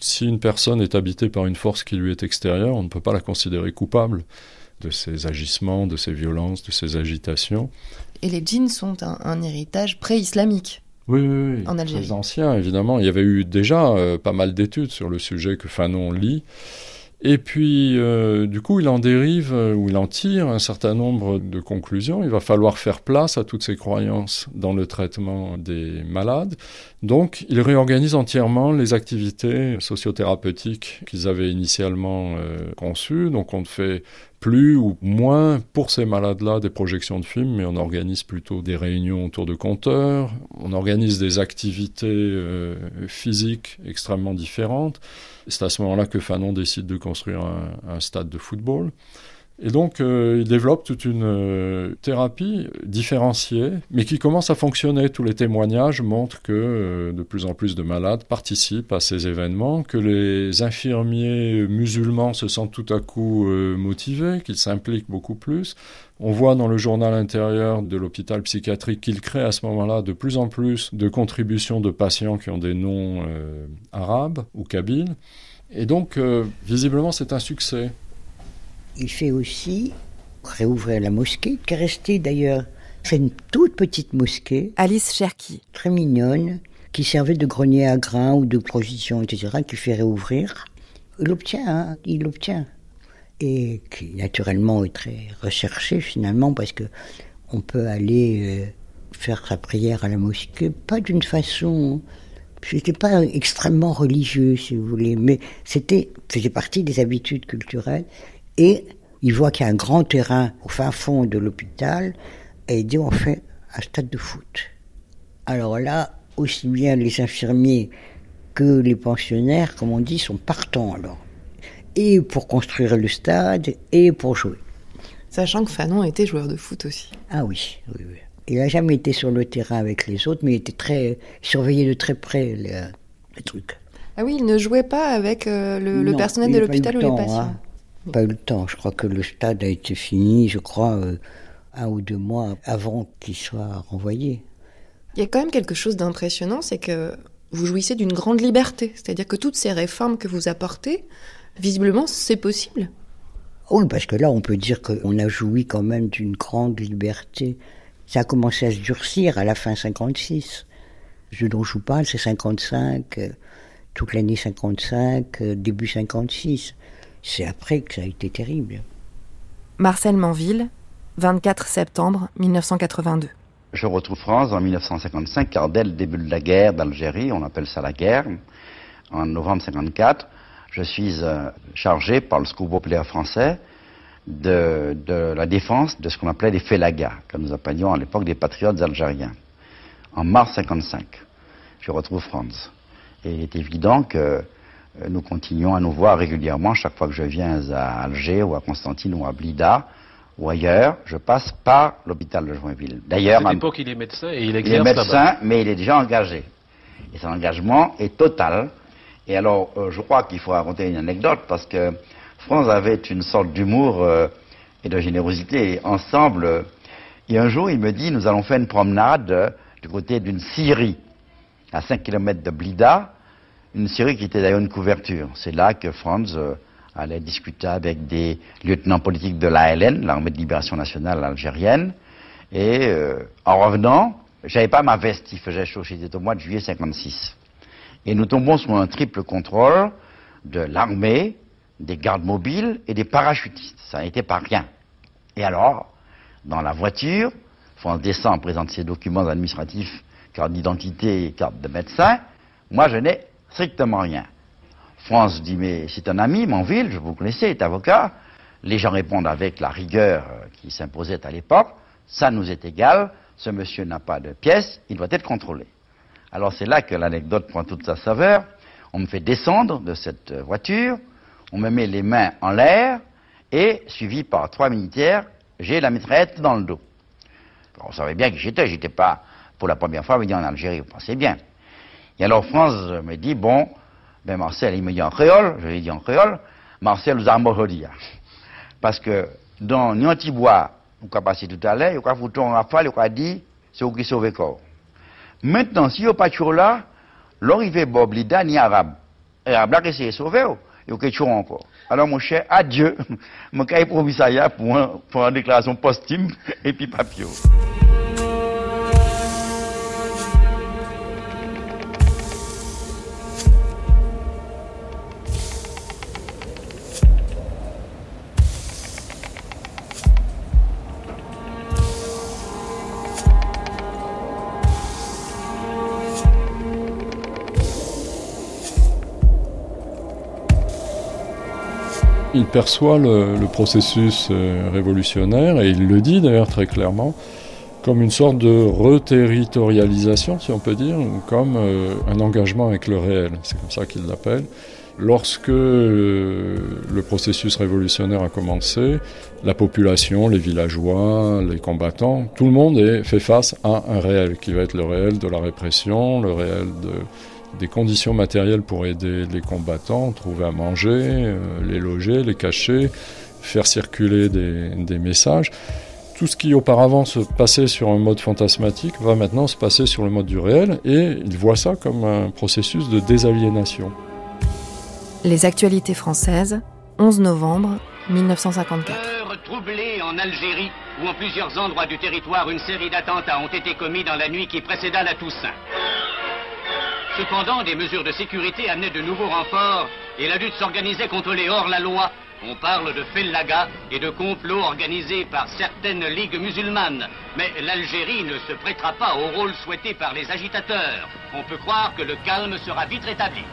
si une personne est habitée par une force qui lui est extérieure, on ne peut pas la considérer coupable de ses agissements, de ses violences, de ses agitations. Et les djinns sont un, un héritage pré-islamique. Oui, oui, oui. En Algérie. Très ancien, évidemment. Il y avait eu déjà euh, pas mal d'études sur le sujet que Fanon lit. Et puis, euh, du coup, il en dérive, euh, ou il en tire un certain nombre de conclusions. Il va falloir faire place à toutes ces croyances dans le traitement des malades. Donc, il réorganise entièrement les activités sociothérapeutiques qu'ils avaient initialement euh, conçues. Donc, on ne fait plus ou moins pour ces malades-là des projections de films, mais on organise plutôt des réunions autour de compteurs, on organise des activités euh, physiques extrêmement différentes. C'est à ce moment-là que Fanon décide de construire un stade de football. Et donc, euh, il développe toute une euh, thérapie différenciée, mais qui commence à fonctionner. Tous les témoignages montrent que euh, de plus en plus de malades participent à ces événements, que les infirmiers musulmans se sentent tout à coup motivés, qu'ils s'impliquent beaucoup plus. On voit dans le journal intérieur de l'hôpital psychiatrique qu'il crée à ce moment-là de plus en plus de contributions de patients qui ont des noms arabes ou kabyles. Et donc, visiblement, c'est un succès. Il fait aussi réouvrir la mosquée, qui est restée d'ailleurs. C'est une toute petite mosquée. Alice Cherki. Très mignonne, qui servait de grenier à grains ou de provisions, etc., qui fait réouvrir. Il l'obtient, hein, il l'obtient. Et qui, naturellement, est très recherché, finalement, parce que on peut aller euh, faire sa prière à la mosquée, pas d'une façon. C'était pas extrêmement religieux, si vous voulez, mais c'était faisait partie des habitudes culturelles. Et il voit qu'il y a un grand terrain au fin fond de l'hôpital, et il dit on fait un stade de foot. Alors là, aussi bien les infirmiers que les pensionnaires, comme on dit, sont partants alors. Et pour construire le stade, et pour jouer. Sachant que Fanon était joueur de foot aussi. Ah oui, oui, oui. Il n'a jamais été sur le terrain avec les autres, mais il était très il surveillait de très près les, les trucs. Ah oui, il ne jouait pas avec euh, le, le personnel de l'hôpital ou le les temps, patients? hein. Pas eu le temps. Je crois que le stade a été fini, je crois, euh, un ou deux mois avant qu'il soit renvoyé. Il y a quand même quelque chose d'impressionnant, c'est que vous jouissez d'une grande liberté. C'est-à-dire que toutes ces réformes que vous apportez, visiblement, c'est possible. Oui, parce que là, on peut dire qu'on a joui quand même d'une grande liberté. Ça a commencé à se durcir à la fin 56. Ce dont je vous parle, c'est 55, euh, toute l'année 55, euh, début 56. C'est après que ça a été terrible. Marcel Manville, 24 septembre 1982. Je retrouve France en 1955, car dès le début de la guerre d'Algérie, on appelle ça la guerre, en novembre 54, je suis euh, chargé par le secours populaire français de, de la défense de ce qu'on appelait les félagas, que nous appelions à l'époque des patriotes algériens. En mars 55, je retrouve France. Et il est évident que euh, nous continuons à nous voir régulièrement chaque fois que je viens à Alger ou à Constantine ou à Blida ou ailleurs, je passe par l'hôpital de Joinville. D'ailleurs, à- époque, il est médecin et il il est exerce médecin, mais il est déjà engagé. Et son engagement est total. Et alors, euh, je crois qu'il faut raconter une anecdote parce que France avait une sorte d'humour euh, et de générosité. Et ensemble, euh, et un jour, il me dit, nous allons faire une promenade euh, du côté d'une scierie, à 5 km de Blida, une scierie qui était d'ailleurs une couverture. C'est là que Franz euh, allait discuter avec des lieutenants politiques de l'ALN, l'armée de libération nationale algérienne. Et euh, en revenant, j'avais pas ma veste, il faisait chaud, c'était au mois de juillet 56. Et nous tombons sous un triple contrôle de l'armée, des gardes mobiles et des parachutistes. Ça n'était pas rien. Et alors, dans la voiture, France descend, présente ses documents administratifs, carte d'identité et carte de médecin. Moi, je n'ai strictement rien. France dit, mais c'est un ami, Manville, je vous connaissez, est avocat. Les gens répondent avec la rigueur euh, qui s'imposait à l'époque. Ça nous est égal, ce monsieur n'a pas de pièce, il doit être contrôlé. Alors c'est là que l'anecdote prend toute sa saveur. On me fait descendre de cette euh, voiture, on me met les mains en l'air, et suivi par trois militaires, j'ai la mitraillette dans le dos. On savait bien qui j'étais, j'étais pas pour la première fois venu en Algérie, vous pensez bien. Et alors France me dit, bon, ben Marcel, il me dit en créole, je lui dit en créole, Marcel, nous avons aujourd'hui. Parce que dans Nyantibois on a passé tout à l'heure, on a foutu en rafale, on a dit, c'est vous qui sauvez corps. Maintenant, si on pas toujours là, l'arrivée Bob Lida ni arabe. Et arabe là, qui de sauver, et on toujours encore. Alors, mon cher, adieu. Mon cas promis ça pour une déclaration posthume et puis papier. Il perçoit le, processus euh, révolutionnaire, et il le dit d'ailleurs très clairement, comme une sorte de reterritorialisation, si on peut dire, ou comme euh, un engagement avec le réel. C'est comme ça qu'il l'appelle. Lorsque euh, le processus révolutionnaire a commencé, la population, les villageois, les combattants, tout le monde est fait face à un réel qui va être le réel de la répression, le réel de, des conditions matérielles pour aider les combattants, trouver à manger, euh, les loger, les cacher, faire circuler des, messages. Tout ce qui auparavant se passait sur un mode fantasmatique va maintenant se passer sur le mode du réel et il voit ça comme un processus de désaliénation. Les actualités françaises, 11 novembre 1954. troublée en Algérie, où en plusieurs endroits du territoire une série d'attentats ont été commis dans la nuit qui précéda la Toussaint. Cependant, des mesures de sécurité amenaient de nouveaux renforts et la lutte s'organisait contre les hors-la-loi. On parle de fellaga et de complots organisés par certaines ligues musulmanes. Mais l'Algérie ne se prêtera pas au rôle souhaité par les agitateurs. On peut croire que le calme sera vite rétabli.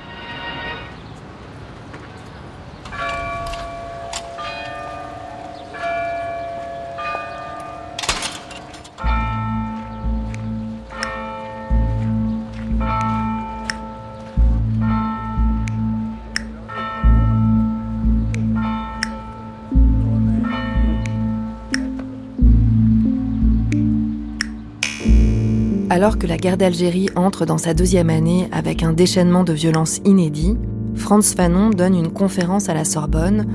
Alors que la guerre d'Algérie entre dans sa deuxième année avec un déchaînement de violence inédit, Franz Fanon donne une conférence à la Sorbonne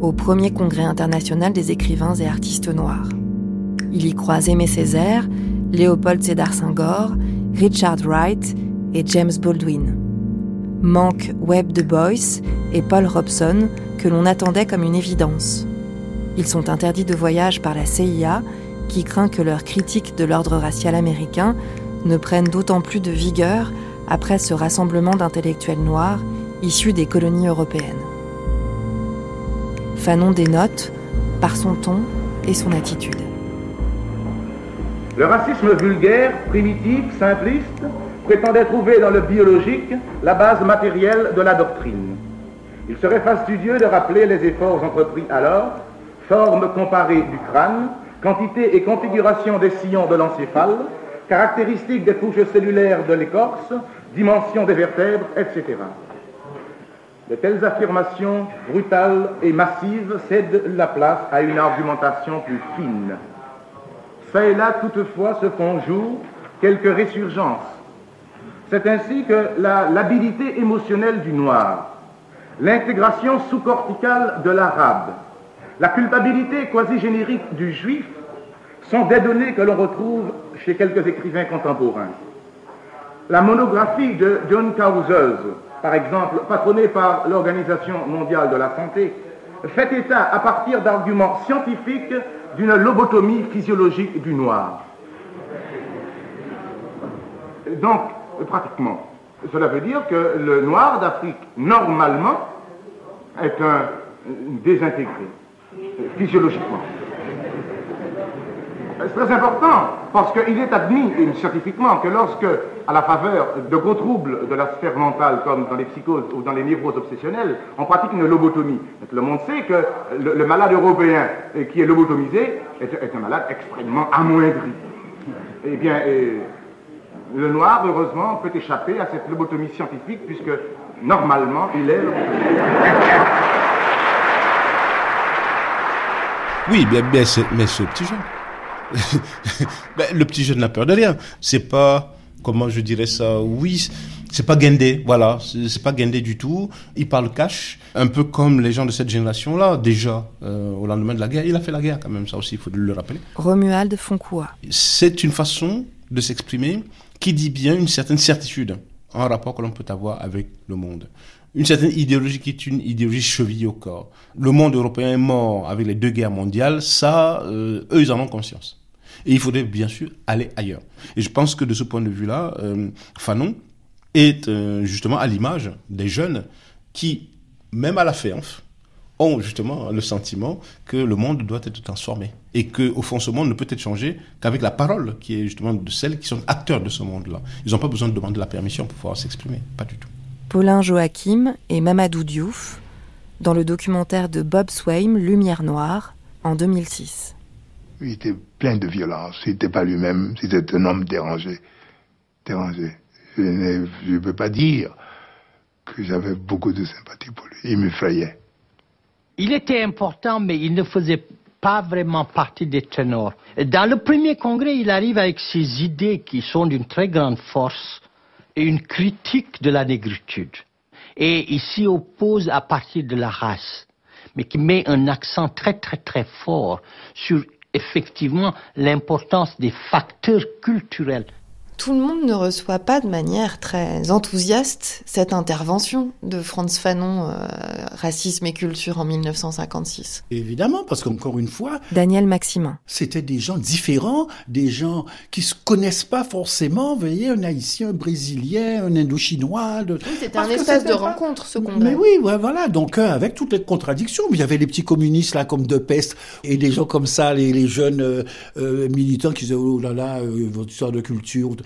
au premier congrès international des écrivains et artistes noirs. Il y croise Aimé Césaire, Léopold Sédar Senghor, Richard Wright et James Baldwin. Manque Webb de Boyce et Paul Robson que l'on attendait comme une évidence. Ils sont interdits de voyage par la CIA qui craint que leur critique de l'ordre racial américain ne prennent d'autant plus de vigueur après ce rassemblement d'intellectuels noirs issus des colonies européennes. Fanon dénote par son ton et son attitude. Le racisme vulgaire, primitif, simpliste, prétendait trouver dans le biologique la base matérielle de la doctrine. Il serait fastidieux de rappeler les efforts entrepris alors, forme comparée du crâne, quantité et configuration des sillons de l'encéphale, caractéristiques des couches cellulaires de l'écorce, dimension des vertèbres, etc. De telles affirmations brutales et massives cèdent la place à une argumentation plus fine. Ça là, toutefois, se font jour quelques résurgences. C'est ainsi que l'habilité émotionnelle du noir, l'intégration sous-corticale de l'arabe, la culpabilité quasi-générique du juif sont des données que l'on retrouve chez quelques écrivains contemporains. La monographie de John Cowsers, par exemple, patronnée par l'Organisation mondiale de la santé, fait état à partir d'arguments scientifiques d'une lobotomie physiologique du noir. Donc, pratiquement, cela veut dire que le noir d'Afrique, normalement, est un désintégré, physiologiquement. C'est très important parce qu'il est admis scientifiquement que lorsque, à la faveur de gros troubles de la sphère mentale, comme dans les psychoses ou dans les névroses obsessionnelles, on pratique une lobotomie. Le monde sait que le, malade européen qui est lobotomisé est, un malade extrêmement amoindri. Eh bien, le noir, heureusement, peut échapper à cette lobotomie scientifique puisque normalement, il est Oui, mais, mais, mais ce petit jeune. *laughs* Ben, le petit jeune n'a peur de rien. C'est pas, comment je dirais ça, oui, C'est pas guindé, voilà, c'est pas guindé du tout. Il parle cash, un peu comme les gens de cette génération-là, déjà, euh, au lendemain de la guerre. Il a fait la guerre quand même, ça aussi, il faut le rappeler. Romuald Foncoua. C'est une façon de s'exprimer qui dit bien une certaine certitude en rapport que l'on peut avoir avec le monde. Une certaine idéologie qui est une idéologie chevillée au corps. Le monde européen est mort avec les deux guerres mondiales, ça, euh, eux, ils en ont conscience. Et il faudrait bien sûr aller ailleurs. Et je pense que de ce point de vue-là, euh, Fanon, est euh, justement à l'image des jeunes qui, même à la FEANF, ont justement le sentiment que le monde doit être transformé et que au fond ce monde ne peut être changé qu'avec la parole qui est justement de celles qui sont acteurs de ce monde-là. Ils n'ont pas besoin de demander la permission pour pouvoir s'exprimer, pas du tout. Paulin Joachim et Mamadou Diouf dans le documentaire de Bob Swaim Lumière noire en 2006. Il était plein de violence, il n'était pas lui-même, c'était un homme dérangé. Dérangé je ne peux pas dire que j'avais beaucoup de sympathie pour lui. Il m'effrayait. Il était important, mais il ne faisait pas vraiment partie des ténors. Dans le premier congrès, il arrive avec ses idées qui sont d'une très grande force et une critique de la négritude. Et il s'y oppose à partir de la race, mais qui met un accent très très très fort sur effectivement l'importance des facteurs culturels tout le monde ne reçoit pas de manière très enthousiaste cette intervention de Franz Fanon, euh, Racisme et culture en 1956. Évidemment, parce qu'encore une fois... Daniel Maximin. C'était des gens différents, des gens qui se connaissent pas forcément, vous voyez, un haïtien, un brésilien, un indo-chinois. De... c'était un espace de rencontre, ce congrès. Mais oui, voilà, donc euh, avec toutes les contradictions. Il y avait les petits communistes là, comme De Peste, et des gens comme ça, les, jeunes euh, militants qui disaient, oh là là, votre histoire de culture...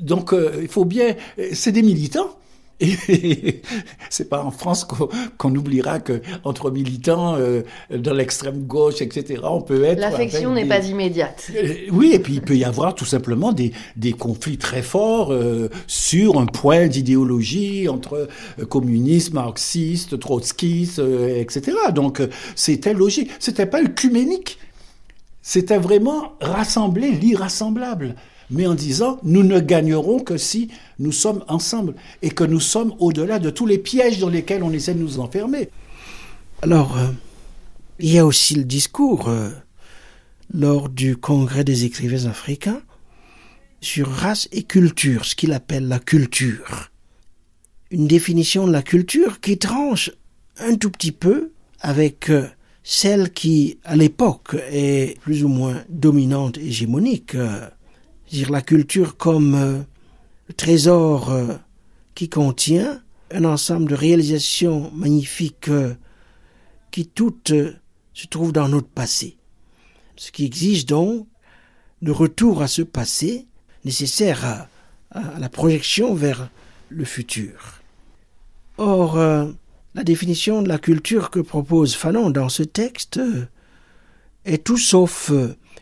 Donc euh, il faut bien, c'est des militants. Et *laughs* c'est pas en France qu'on oubliera que entre militants euh, dans l'extrême gauche, etc., on peut être. L'affection n'est pas immédiate. Euh, oui, et puis il peut y avoir tout simplement des, des conflits très forts sur un point d'idéologie entre communistes, marxistes, trotskistes, etc. Donc c'était logique. C'était pas œcuménique. C'était vraiment rassembler l'irrassemblable mais en disant nous ne gagnerons que si nous sommes ensemble et que nous sommes au-delà de tous les pièges dans lesquels on essaie de nous enfermer. Alors, euh, il y a aussi le discours euh, lors du congrès des écrivains africains sur race et culture, ce qu'il appelle la culture. Une définition de la culture qui tranche un tout petit peu avec euh, celle qui, à l'époque, est plus ou moins dominante, hégémonique, dire la culture comme euh, le trésor euh, qui contient un ensemble de réalisations magnifiques euh, qui toutes se trouvent dans notre passé. Ce qui exige donc le retour à ce passé nécessaire à, à la projection vers le futur. Or, la définition de la culture que propose Fanon dans ce texte est tout sauf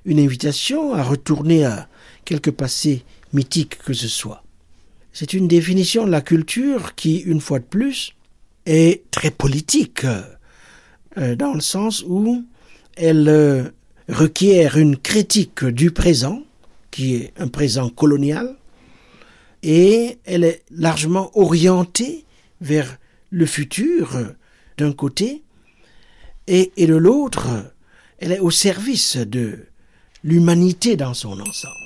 une invitation à retourner à, quelque passé mythique que ce soit. C'est une définition de la culture qui, une fois de plus, est très politique, euh, dans le sens où elle euh, requiert une critique du présent, qui est un présent colonial, et elle est largement orientée vers le futur d'un côté, et, et de l'autre, elle est au service de l'humanité dans son ensemble.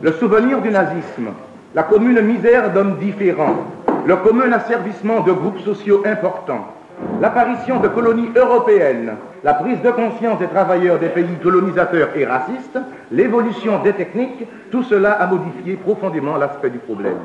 Le souvenir du nazisme, la commune misère d'hommes différents, le commun asservissement de groupes sociaux importants, l'apparition de colonies européennes, la prise de conscience des travailleurs des pays colonisateurs et racistes, l'évolution des techniques, tout cela a modifié profondément l'aspect du problème.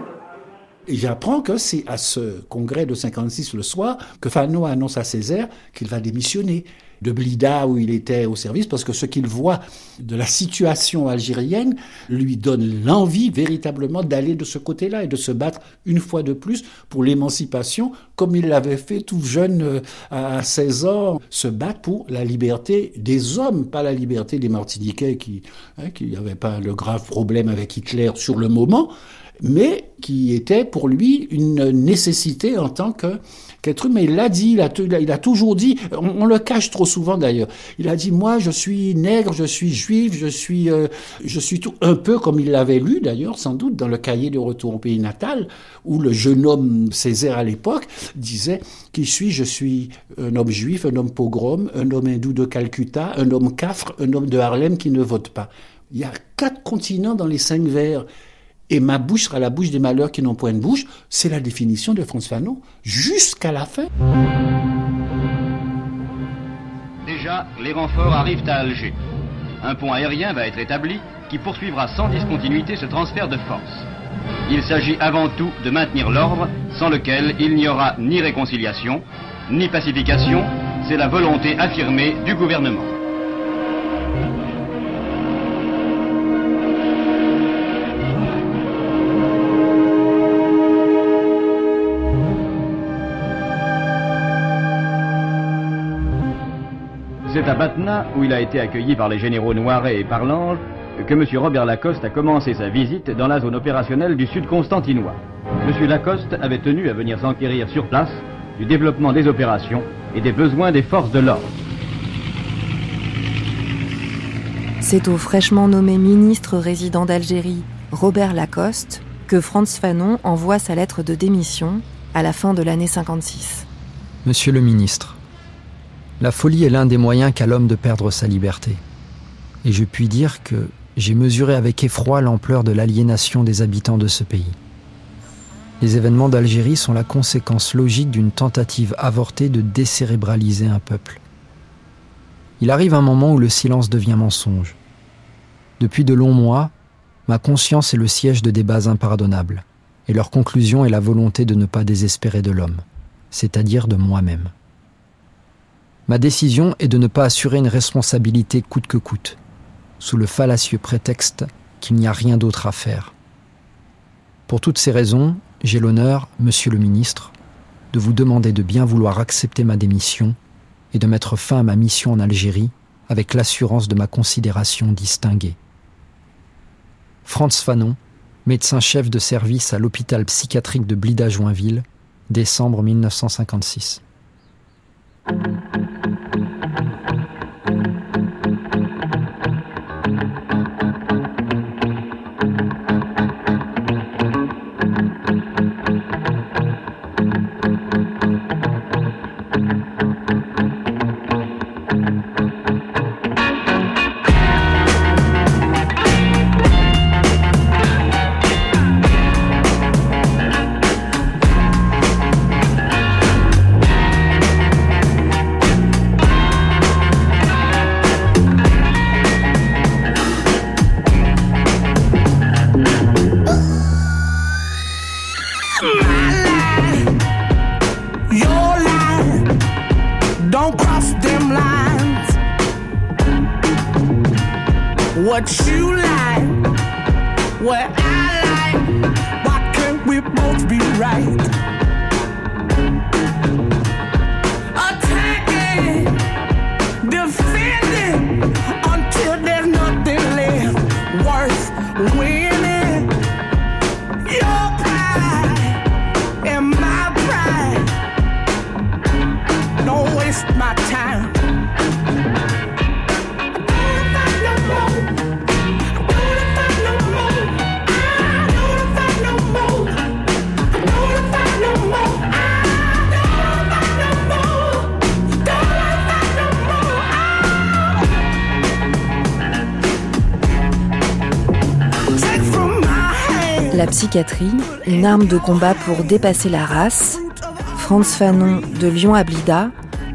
J'apprends que c'est à ce congrès de 56 le soir que Fanon annonce à Césaire qu'il va démissionner de Blida où il était au service, parce que ce qu'il voit de la situation algérienne lui donne l'envie véritablement d'aller de ce côté-là et de se battre une fois de plus pour l'émancipation, comme il l'avait fait tout jeune euh, à 16 ans, se battre pour la liberté des hommes, pas la liberté des Martiniquais qui hein, n'avaient pas le grave problème avec Hitler sur le moment, mais qui était pour lui une nécessité en tant que qu'être humain. Il l'a dit, il a, toujours dit, on, le cache trop souvent d'ailleurs. Il a dit, moi, je suis nègre, je suis juif, je suis, euh, je suis tout, un peu comme il l'avait lu d'ailleurs, sans doute, dans le cahier de retour au pays natal, où le jeune homme Césaire à l'époque disait, qui suis Je suis un homme juif, un homme pogrom, un homme hindou de Calcutta, un homme cafre, un homme de Harlem qui ne vote pas. Il y a quatre continents dans les cinq vers et ma bouche sera la bouche des malheurs qui n'ont point de bouche. C'est la définition de François Fanon jusqu'à la fin. Déjà, les renforts arrivent à Alger. Un pont aérien va être établi qui poursuivra sans discontinuité ce transfert de force. Il s'agit avant tout de maintenir l'ordre sans lequel il n'y aura ni réconciliation, ni pacification. C'est la volonté affirmée du gouvernement. C'est à Batna, où il a été accueilli par les généraux Noiret et Parlange, que M. Robert Lacoste a commencé sa visite dans la zone opérationnelle du sud constantinois. M. Lacoste avait tenu à venir s'enquérir sur place du développement des opérations et des besoins des forces de l'ordre. C'est au fraîchement nommé ministre résident d'Algérie, Robert Lacoste, que Franz Fanon envoie sa lettre de démission à la fin de l'année 56. Monsieur le ministre, la folie est l'un des moyens qu'a l'homme de perdre sa liberté. Et je puis dire que j'ai mesuré avec effroi l'ampleur de l'aliénation des habitants de ce pays. Les événements d'Algérie sont la conséquence logique d'une tentative avortée de décérébraliser un peuple. Il arrive un moment où le silence devient mensonge. Depuis de longs mois, ma conscience est le siège de débats impardonnables, et leur conclusion est la volonté de ne pas désespérer de l'homme, c'est-à-dire de moi-même. Ma décision est de ne pas assurer une responsabilité coûte que coûte, sous le fallacieux prétexte qu'il n'y a rien d'autre à faire. Pour toutes ces raisons, j'ai l'honneur, Monsieur le ministre, de vous demander de bien vouloir accepter ma démission et de mettre fin à ma mission en Algérie avec l'assurance de ma considération distinguée. Franz Fanon, médecin-chef de service à l'hôpital psychiatrique de Blida-Joinville, décembre 1956. Thank you. Une arme de combat pour dépasser la race, Franz Fanon de Lyon à Blida,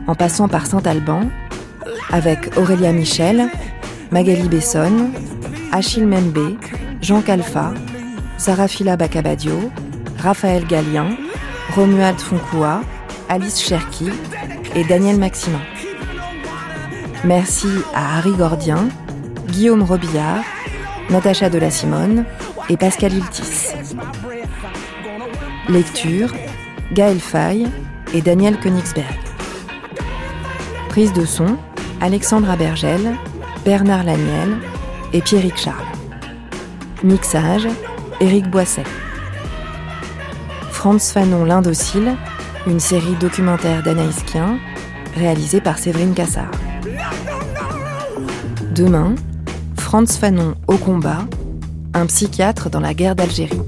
en passant par Saint-Alban, avec Aurélia Michel, Magali Besson, Achille Membe, Jean Calfa, Sarafila Bacabadio, Raphaël Gallien, Romuald Foncoua, Alice Cherki et Daniel Maximin. Merci à Harry Gordien, Guillaume Robillard, Natacha de la Simone et Pascal Iltis. Lecture Gaël Fay et Daniel Königsberg. Prise de son Alexandre Abergel, Bernard Laniel et Pierrick Charles. Mixage Éric Boisset. Franz Fanon l'Indocile, une série documentaire d'Anaïs Kien, réalisée par Séverine Cassard. Demain, Franz Fanon au combat, un psychiatre dans la guerre d'Algérie.